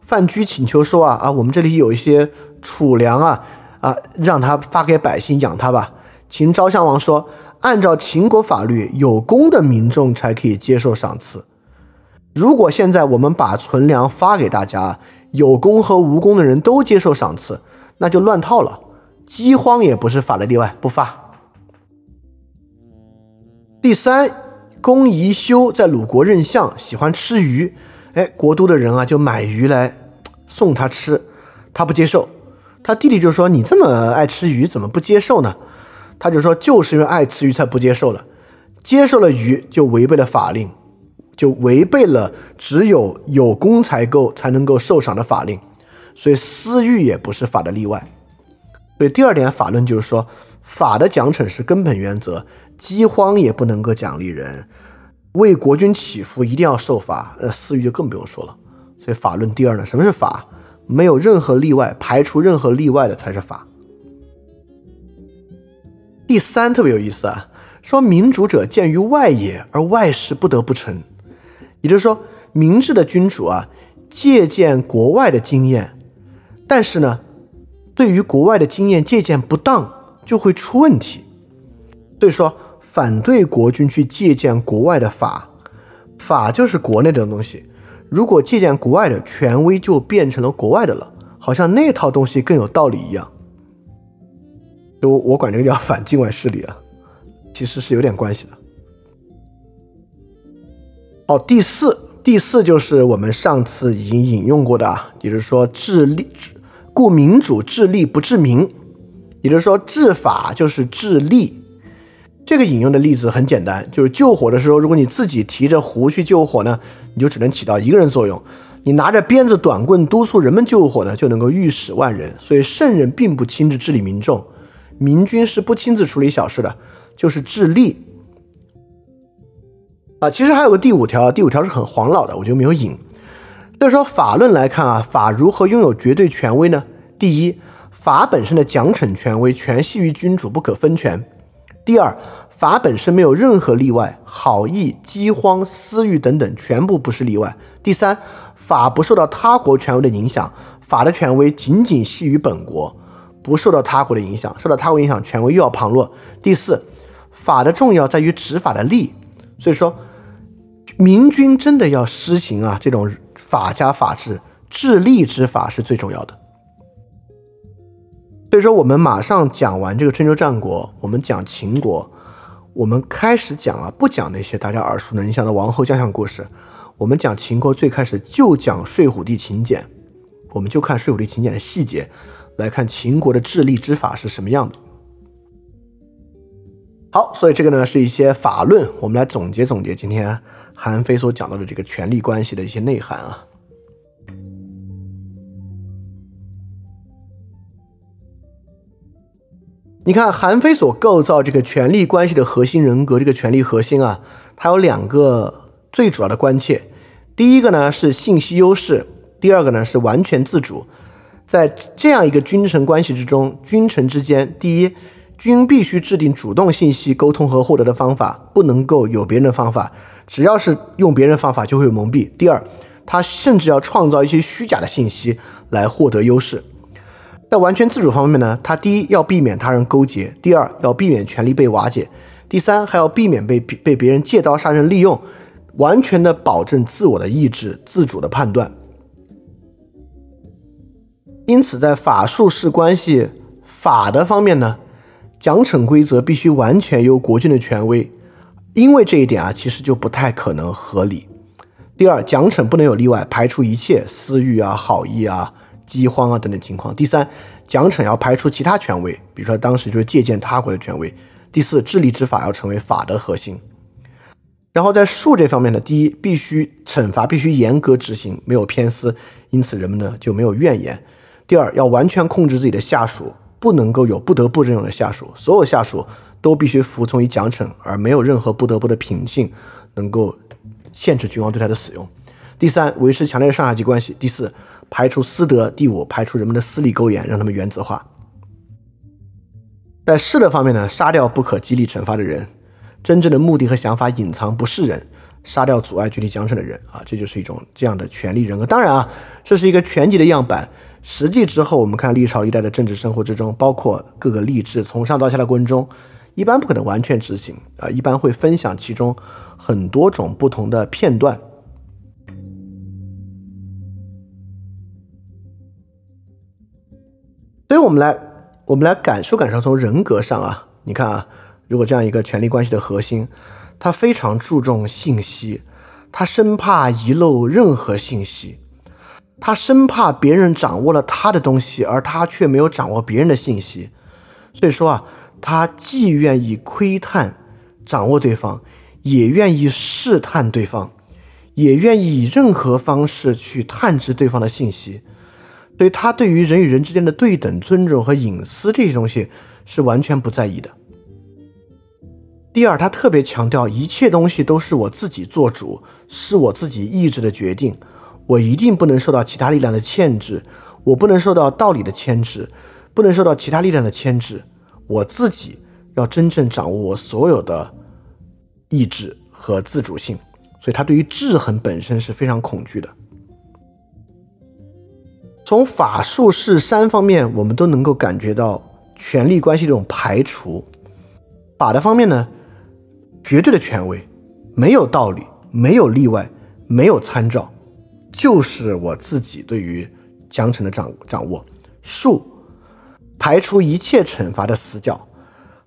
范雎请求说啊啊，我们这里有一些储粮啊啊，让他发给百姓养他吧。秦昭襄王说，按照秦国法律，有功的民众才可以接受赏赐。如果现在我们把存粮发给大家，有功和无功的人都接受赏赐，那就乱套了。饥荒也不是法的例外，不发。第三，公宜修在鲁国任相，喜欢吃鱼，哎，国都的人啊就买鱼来送他吃，他不接受。他弟弟就说：“你这么爱吃鱼，怎么不接受呢？”他就说：“就是因为爱吃鱼才不接受了，接受了鱼就违背了法令。”就违背了只有有功才够才能够受赏的法令，所以私欲也不是法的例外。所以第二点法论就是说，法的奖惩是根本原则，饥荒也不能够奖励人，为国君祈福一定要受罚，呃，私欲就更不用说了。所以法论第二呢，什么是法？没有任何例外，排除任何例外的才是法。第三特别有意思啊，说民主者见于外也，而外事不得不成。也就是说，明智的君主啊，借鉴国外的经验，但是呢，对于国外的经验借鉴不当，就会出问题。所以说，反对国君去借鉴国外的法，法就是国内的东西。如果借鉴国外的权威，就变成了国外的了，好像那套东西更有道理一样。就我管这个叫反境外势力啊，其实是有点关系的。哦，第四，第四就是我们上次已经引用过的啊，也就是说治利，故民主治利不治民，也就是说治法就是治利。这个引用的例子很简单，就是救火的时候，如果你自己提着壶去救火呢，你就只能起到一个人作用；你拿着鞭子、短棍督促人们救火呢，就能够御使万人。所以圣人并不亲自治理民众，明君是不亲自处理小事的，就是治吏。啊，其实还有个第五条，第五条是很黄老的，我就没有引。就是说法论来看啊，法如何拥有绝对权威呢？第一，法本身的奖惩权威全系于君主，不可分权；第二，法本身没有任何例外，好意、饥荒、私欲等等全部不是例外；第三，法不受到他国权威的影响，法的权威仅仅系于本国，不受到他国的影响，受到他国影响，权威又要旁落；第四，法的重要在于执法的力，所以说。明君真的要施行啊，这种法家法治、治利之法是最重要的。所以说，我们马上讲完这个春秋战国，我们讲秦国，我们开始讲啊，不讲那些大家耳熟能详的王侯将相故事，我们讲秦国最开始就讲睡虎地秦简，我们就看睡虎地秦简的细节，来看秦国的治吏之法是什么样的。好，所以这个呢是一些法论，我们来总结总结今天。韩非所讲到的这个权力关系的一些内涵啊，你看韩非所构造这个权力关系的核心人格，这个权力核心啊，它有两个最主要的关切。第一个呢是信息优势，第二个呢是完全自主。在这样一个君臣关系之中，君臣之间，第一，君必须制定主动信息沟通和获得的方法，不能够有别人的方法。只要是用别人的方法，就会有蒙蔽。第二，他甚至要创造一些虚假的信息来获得优势。在完全自主方面呢，他第一要避免他人勾结，第二要避免权力被瓦解，第三还要避免被被别人借刀杀人利用，完全的保证自我的意志、自主的判断。因此，在法术式关系法的方面呢，奖惩规则必须完全由国君的权威。因为这一点啊，其实就不太可能合理。第二，奖惩不能有例外，排除一切私欲啊、好意啊、饥荒啊等等情况。第三，奖惩要排除其他权威，比如说当时就是借鉴他国的权威。第四，治理之法要成为法的核心。然后在术这方面呢，第一，必须惩罚必须严格执行，没有偏私，因此人们呢就没有怨言。第二，要完全控制自己的下属，不能够有不得不这种的下属，所有下属。都必须服从于奖惩，而没有任何不得不的品性能够限制君王对他的使用。第三，维持强烈的上下级关系；第四，排除私德；第五，排除人们的私利勾连，让他们原子化。在势的方面呢，杀掉不可激励惩罚的人，真正的目的和想法隐藏不是人，杀掉阻碍具体奖惩的人啊，这就是一种这样的权力人格。当然啊，这是一个全集的样板。实际之后，我们看历朝历代的政治生活之中，包括各个吏治从上到下的过程中，一般不可能完全执行啊，一般会分享其中很多种不同的片段。所以我们来，我们来感受感受，从人格上啊，你看啊，如果这样一个权力关系的核心，他非常注重信息，他生怕遗漏任何信息。他生怕别人掌握了他的东西，而他却没有掌握别人的信息，所以说啊，他既愿意窥探、掌握对方，也愿意试探对方，也愿意以任何方式去探知对方的信息。所以，他对于人与人之间的对等尊重和隐私这些东西是完全不在意的。第二，他特别强调一切东西都是我自己做主，是我自己意志的决定。我一定不能受到其他力量的牵制，我不能受到道理的牵制，不能受到其他力量的牵制。我自己要真正掌握我所有的意志和自主性，所以他对于制衡本身是非常恐惧的。从法术是三方面，我们都能够感觉到权力关系这种排除。法的方面呢，绝对的权威，没有道理，没有例外，没有参照。就是我自己对于奖惩的掌掌握，术排除一切惩罚的死角，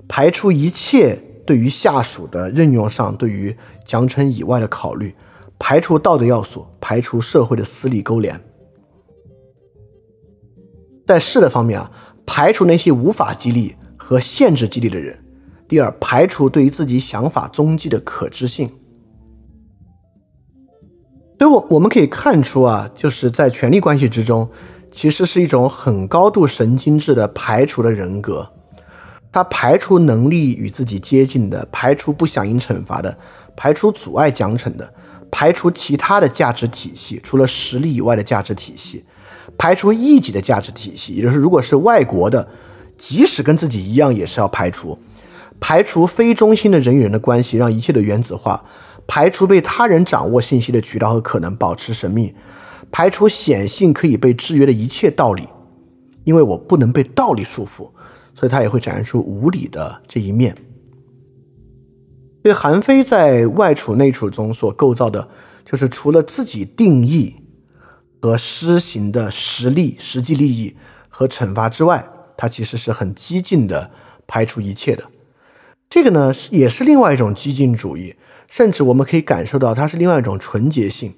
排除一切对于下属的任用上对于奖惩以外的考虑，排除道德要素，排除社会的私利勾连。在势的方面啊，排除那些无法激励和限制激励的人。第二，排除对于自己想法踪迹的可知性。所以，我我们可以看出啊，就是在权力关系之中，其实是一种很高度神经质的排除的人格。他排除能力与自己接近的，排除不响应惩罚的，排除阻碍奖惩的，排除其他的价值体系，除了实力以外的价值体系，排除异己的价值体系，也就是如果是外国的，即使跟自己一样，也是要排除。排除非中心的人与人的关系，让一切的原子化。排除被他人掌握信息的渠道和可能，保持神秘；排除显性可以被制约的一切道理，因为我不能被道理束缚，所以他也会展现出无理的这一面。所以韩非在外处内处中所构造的，就是除了自己定义和施行的实力、实际利益和惩罚之外，他其实是很激进的排除一切的。这个呢，也是另外一种激进主义。甚至我们可以感受到，它是另外一种纯洁性，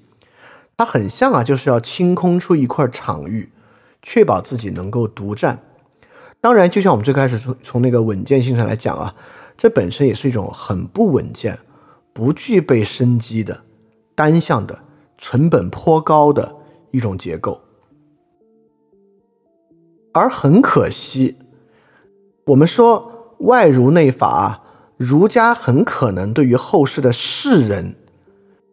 它很像啊，就是要清空出一块场域，确保自己能够独占。当然，就像我们最开始从从那个稳健性上来讲啊，这本身也是一种很不稳健、不具备生机的、单向的、成本颇高的一种结构。而很可惜，我们说外儒内法。儒家很可能对于后世的士人，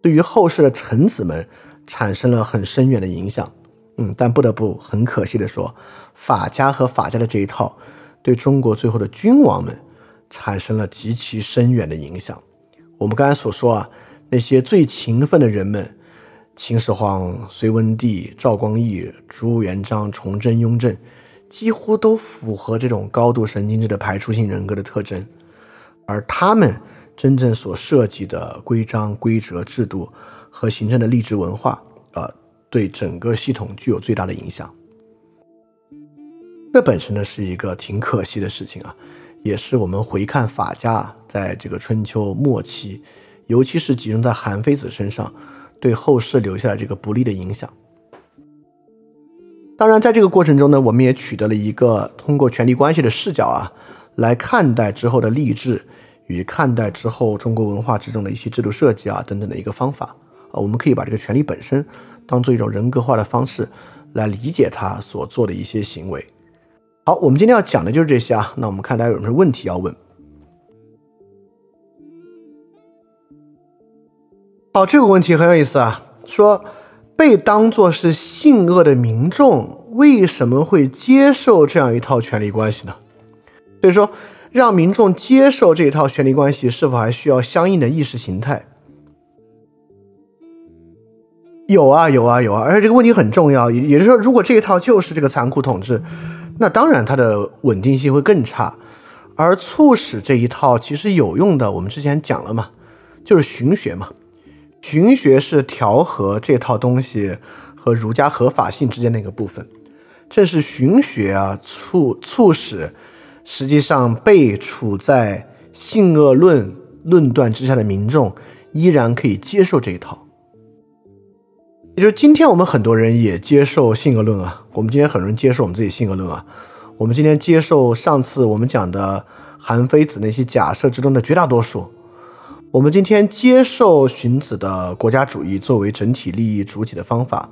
对于后世的臣子们产生了很深远的影响。嗯，但不得不很可惜的说，法家和法家的这一套对中国最后的君王们产生了极其深远的影响。我们刚才所说啊，那些最勤奋的人们，秦始皇、隋文帝、赵光义、朱元璋、崇祯、雍正，几乎都符合这种高度神经质的排除性人格的特征。而他们真正所涉及的规章、规则、制度和形成的吏治文化，呃，对整个系统具有最大的影响。这本身呢是一个挺可惜的事情啊，也是我们回看法家在这个春秋末期，尤其是集中在韩非子身上，对后世留下了这个不利的影响。当然，在这个过程中呢，我们也取得了一个通过权力关系的视角啊，来看待之后的吏治。与看待之后中国文化之中的一些制度设计啊等等的一个方法啊，我们可以把这个权利本身当做一种人格化的方式来理解他所做的一些行为。好，我们今天要讲的就是这些啊。那我们看大家有什么问题要问？好，这个问题很有意思啊，说被当作是性恶的民众为什么会接受这样一套权力关系呢？所以说，让民众接受这一套权力关系，是否还需要相应的意识形态？有啊，有啊，有啊，而且这个问题很重要。也也就是说，如果这一套就是这个残酷统治，那当然它的稳定性会更差。而促使这一套其实有用的，我们之前讲了嘛，就是荀学嘛。荀学是调和这套东西和儒家合法性之间的一个部分。正是荀学啊，促促使实际上被处在性恶论论断之下的民众依然可以接受这一套。也就是今天我们很多人也接受性恶论啊，我们今天很多人接受我们自己性恶论啊，我们今天接受上次我们讲的韩非子那些假设之中的绝大多数，我们今天接受荀子的国家主义作为整体利益主体的方法，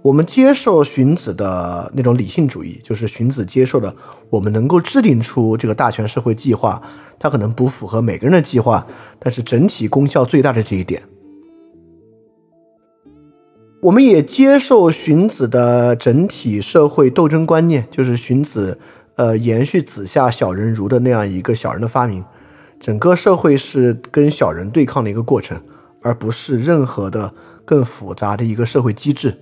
我们接受荀子的那种理性主义，就是荀子接受的，我们能够制定出这个大全社会计划，它可能不符合每个人的计划，但是整体功效最大的这一点。我们也接受荀子的整体社会斗争观念，就是荀子，呃，延续子夏小人儒的那样一个小人的发明，整个社会是跟小人对抗的一个过程，而不是任何的更复杂的一个社会机制，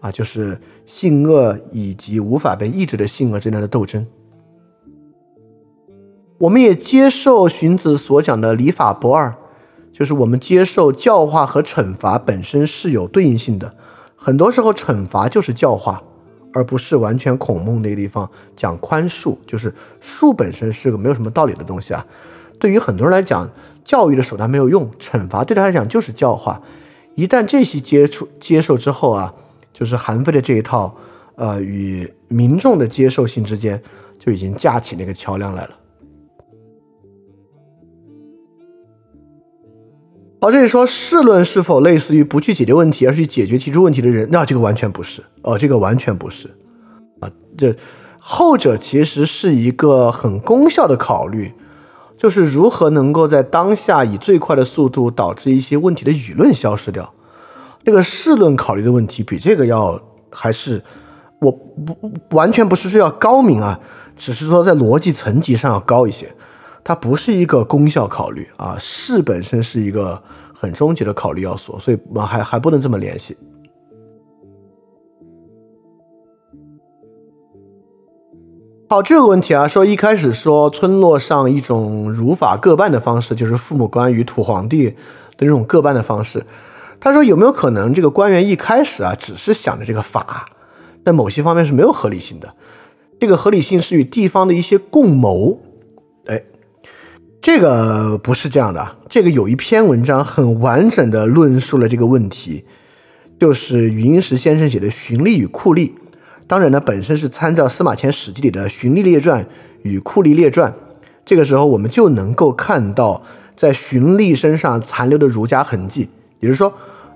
啊，就是性恶以及无法被抑制的性恶之间的斗争。我们也接受荀子所讲的礼法不二。就是我们接受教化和惩罚本身是有对应性的，很多时候惩罚就是教化，而不是完全孔孟那个地方讲宽恕，就是恕本身是个没有什么道理的东西啊。对于很多人来讲，教育的手段没有用，惩罚对他来讲就是教化。一旦这些接触接受之后啊，就是韩非的这一套，呃，与民众的接受性之间就已经架起那个桥梁来了。好，这里说世论是否类似于不去解决问题，而是去解决提出问题的人？那这个完全不是哦，这个完全不是啊。这后者其实是一个很功效的考虑，就是如何能够在当下以最快的速度导致一些问题的舆论消失掉。这个世论考虑的问题比这个要还是我不完全不是说要高明啊，只是说在逻辑层级上要高一些。它不是一个功效考虑啊，势本身是一个很终极的考虑要素，所以我还还不能这么联系。好，这个问题啊，说一开始说村落上一种儒法各半的方式，就是父母官与土皇帝的这种各半的方式。他说有没有可能这个官员一开始啊，只是想着这个法，在某些方面是没有合理性的，这个合理性是与地方的一些共谋。哎这个不是这样的，这个有一篇文章很完整的论述了这个问题，就是云石先生写的《循吏与酷吏》，当然呢，本身是参照司马迁《史记》里的《荀立列传》与《酷吏列传》，这个时候我们就能够看到在荀立身上残留的儒家痕迹，也就是说，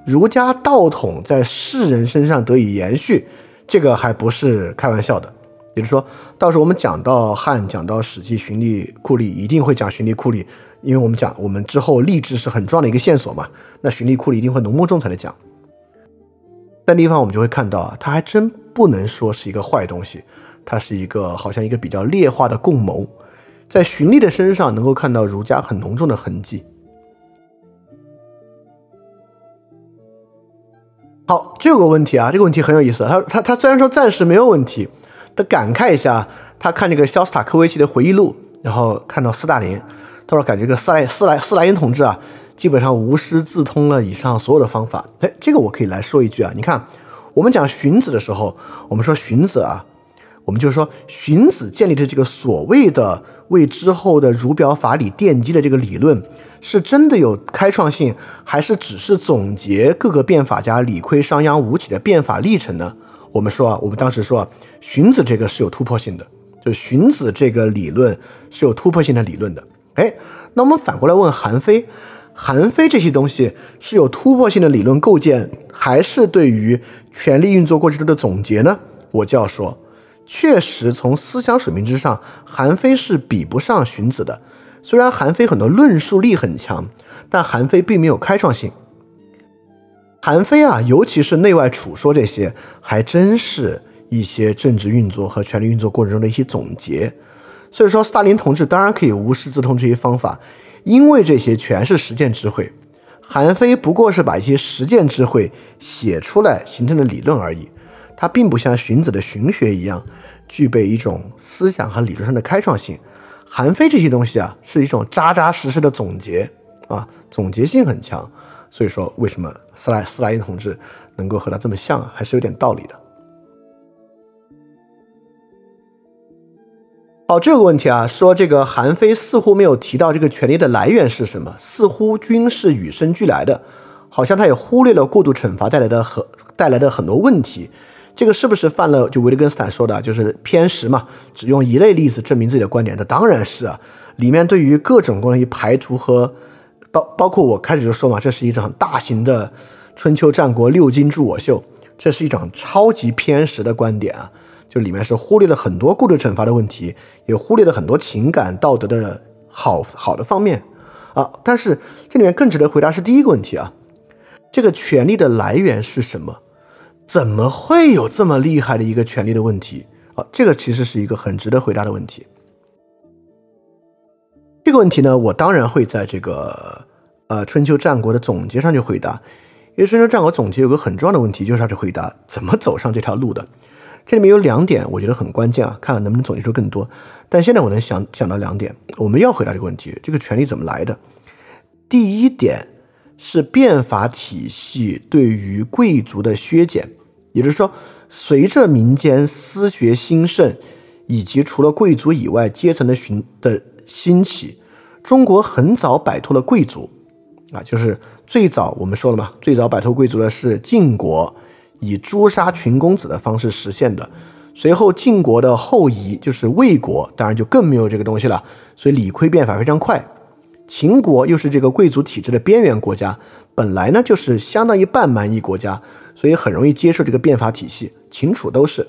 儒家道统在士人身上得以延续，这个还不是开玩笑的。也就是说，到时候我们讲到汉，讲到《史记·荀立库吏》，一定会讲荀立库吏，因为我们讲我们之后立志是很重要的一个线索嘛。那荀立库吏一定会浓墨重彩的讲。但地方我们就会看到啊，他还真不能说是一个坏东西，它是一个好像一个比较劣化的共谋，在荀立的身上能够看到儒家很浓重的痕迹。好，这个问题啊，这个问题很有意思。他他他虽然说暂时没有问题。他感慨一下，他看这个肖斯塔科维奇的回忆录，然后看到斯大林，他说感觉这个斯莱斯莱斯莱因同志啊，基本上无师自通了以上所有的方法。哎，这个我可以来说一句啊，你看我们讲荀子的时候，我们说荀子啊，我们就说荀子建立的这个所谓的为之后的儒表法理奠基的这个理论，是真的有开创性，还是只是总结各个变法家理亏、商鞅、吴起的变法历程呢？我们说啊，我们当时说啊，荀子这个是有突破性的，就荀子这个理论是有突破性的理论的。哎，那我们反过来问韩非，韩非这些东西是有突破性的理论构建，还是对于权力运作过程中的总结呢？我就要说，确实从思想水平之上，韩非是比不上荀子的。虽然韩非很多论述力很强，但韩非并没有开创性。韩非啊，尤其是内外处说这些，还真是一些政治运作和权力运作过程中的一些总结。所以说，斯大林同志当然可以无师自通这些方法，因为这些全是实践智慧。韩非不过是把一些实践智慧写出来形成的理论而已，他并不像荀子的荀学一样具备一种思想和理论上的开创性。韩非这些东西啊，是一种扎扎实实的总结啊，总结性很强。所以说，为什么斯莱斯莱因同志能够和他这么像啊，还是有点道理的。好，这个问题啊，说这个韩非似乎没有提到这个权力的来源是什么，似乎均是与生俱来的，好像他也忽略了过度惩罚带来的很带来的很多问题。这个是不是犯了就维特根斯坦说的，就是偏食嘛？只用一类例子证明自己的观点？那当然是啊，里面对于各种关于排图和包包括我开始就说嘛，这是一场大型的春秋战国六经助我秀，这是一场超级偏食的观点啊。里面是忽略了很多过度惩罚的问题，也忽略了很多情感道德的好好的方面啊。但是这里面更值得回答是第一个问题啊，这个权力的来源是什么？怎么会有这么厉害的一个权力的问题啊？这个其实是一个很值得回答的问题。这个问题呢，我当然会在这个呃春秋战国的总结上去回答，因为春秋战国总结有个很重要的问题，就是要去回答怎么走上这条路的。这里面有两点，我觉得很关键啊，看看能不能总结出更多。但现在我能想想到两点，我们要回答这个问题：这个权利怎么来的？第一点是变法体系对于贵族的削减，也就是说，随着民间私学兴盛，以及除了贵族以外阶层的寻的兴起，中国很早摆脱了贵族啊，就是最早我们说了嘛，最早摆脱贵族的是晋国。以诛杀群公子的方式实现的，随后晋国的后裔就是魏国，当然就更没有这个东西了。所以李悝变法非常快。秦国又是这个贵族体制的边缘国家，本来呢就是相当于半蛮夷国家，所以很容易接受这个变法体系。秦楚都是。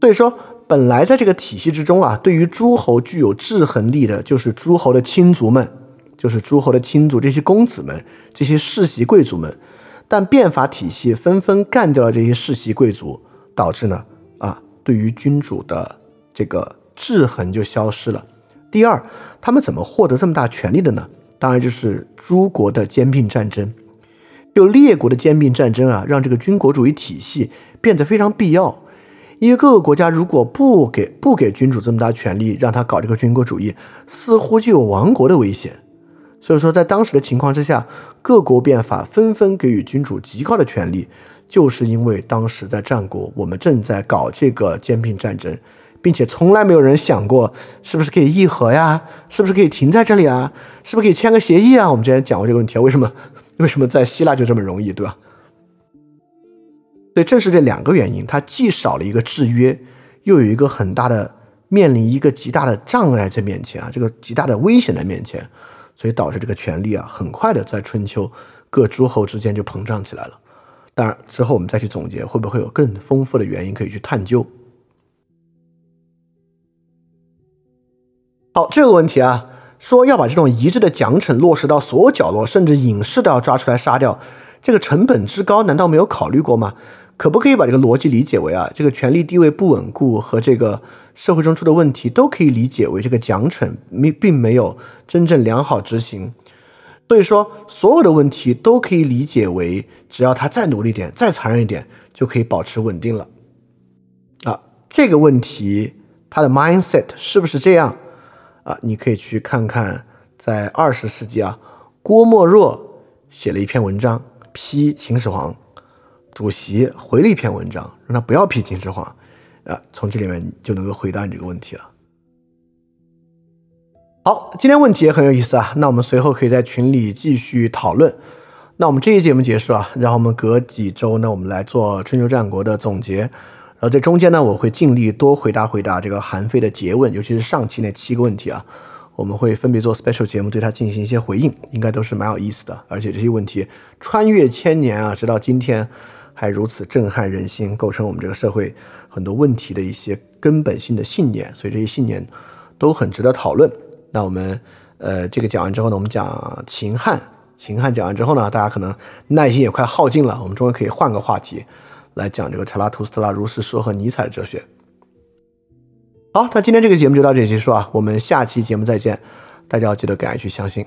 所以说，本来在这个体系之中啊，对于诸侯具有制衡力的，就是诸侯的亲族们，就是诸侯的亲族这些公子们，这些世袭贵族们。但变法体系纷纷干掉了这些世袭贵族，导致呢啊，对于君主的这个制衡就消失了。第二，他们怎么获得这么大权力的呢？当然就是诸国的兼并战争。就列国的兼并战争啊，让这个军国主义体系变得非常必要。因为各个国家如果不给不给君主这么大权力，让他搞这个军国主义，似乎就有亡国的危险。所以说，在当时的情况之下。各国变法纷纷给予君主极高的权力，就是因为当时在战国，我们正在搞这个兼并战争，并且从来没有人想过是不是可以议和呀，是不是可以停在这里啊，是不是可以签个协议啊？我们之前讲过这个问题啊，为什么 为什么在希腊就这么容易，对吧？所以正是这两个原因，它既少了一个制约，又有一个很大的面临一个极大的障碍在面前啊，这个极大的危险在面前。所以导致这个权力啊，很快的在春秋各诸侯之间就膨胀起来了。当然之后我们再去总结，会不会有更丰富的原因可以去探究？好，这个问题啊，说要把这种一致的奖惩落实到所有角落，甚至隐士都要抓出来杀掉，这个成本之高，难道没有考虑过吗？可不可以把这个逻辑理解为啊，这个权力地位不稳固和这个社会中出的问题都可以理解为这个奖惩没并没有真正良好执行，所以说所有的问题都可以理解为只要他再努力点、再残忍一点，就可以保持稳定了。啊，这个问题他的 mindset 是不是这样啊？你可以去看看，在二十世纪啊，郭沫若写了一篇文章批秦始皇。主席回了一篇文章，让他不要批秦始皇，啊，从这里面就能够回答你这个问题了。好，今天问题也很有意思啊，那我们随后可以在群里继续讨论。那我们这一节目结束啊，然后我们隔几周呢，我们来做春秋战国的总结。然后这中间呢，我会尽力多回答回答这个韩非的诘问，尤其是上期那七个问题啊，我们会分别做 special 节目对他进行一些回应，应该都是蛮有意思的。而且这些问题穿越千年啊，直到今天。还如此震撼人心，构成我们这个社会很多问题的一些根本性的信念，所以这些信念都很值得讨论。那我们呃，这个讲完之后呢，我们讲秦汉，秦汉讲完之后呢，大家可能耐心也快耗尽了，我们终于可以换个话题来讲这个查拉图斯特拉如是说和尼采的哲学。好，那今天这个节目就到这里结束啊，我们下期节目再见，大家要记得敢于去相信。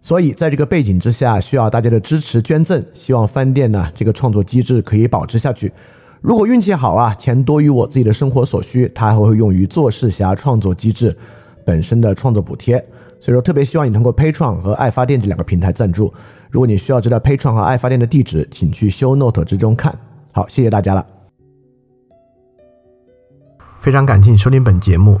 所以，在这个背景之下，需要大家的支持捐赠。希望饭店呢这个创作机制可以保持下去。如果运气好啊，钱多于我自己的生活所需，它还会用于做事侠创作机制本身的创作补贴。所以说，特别希望你通过 Pay 创和爱发电这两个平台赞助。如果你需要知道 Pay 创和爱发电的地址，请去 Show Note 之中看。好，谢谢大家了。非常感谢你收听本节目。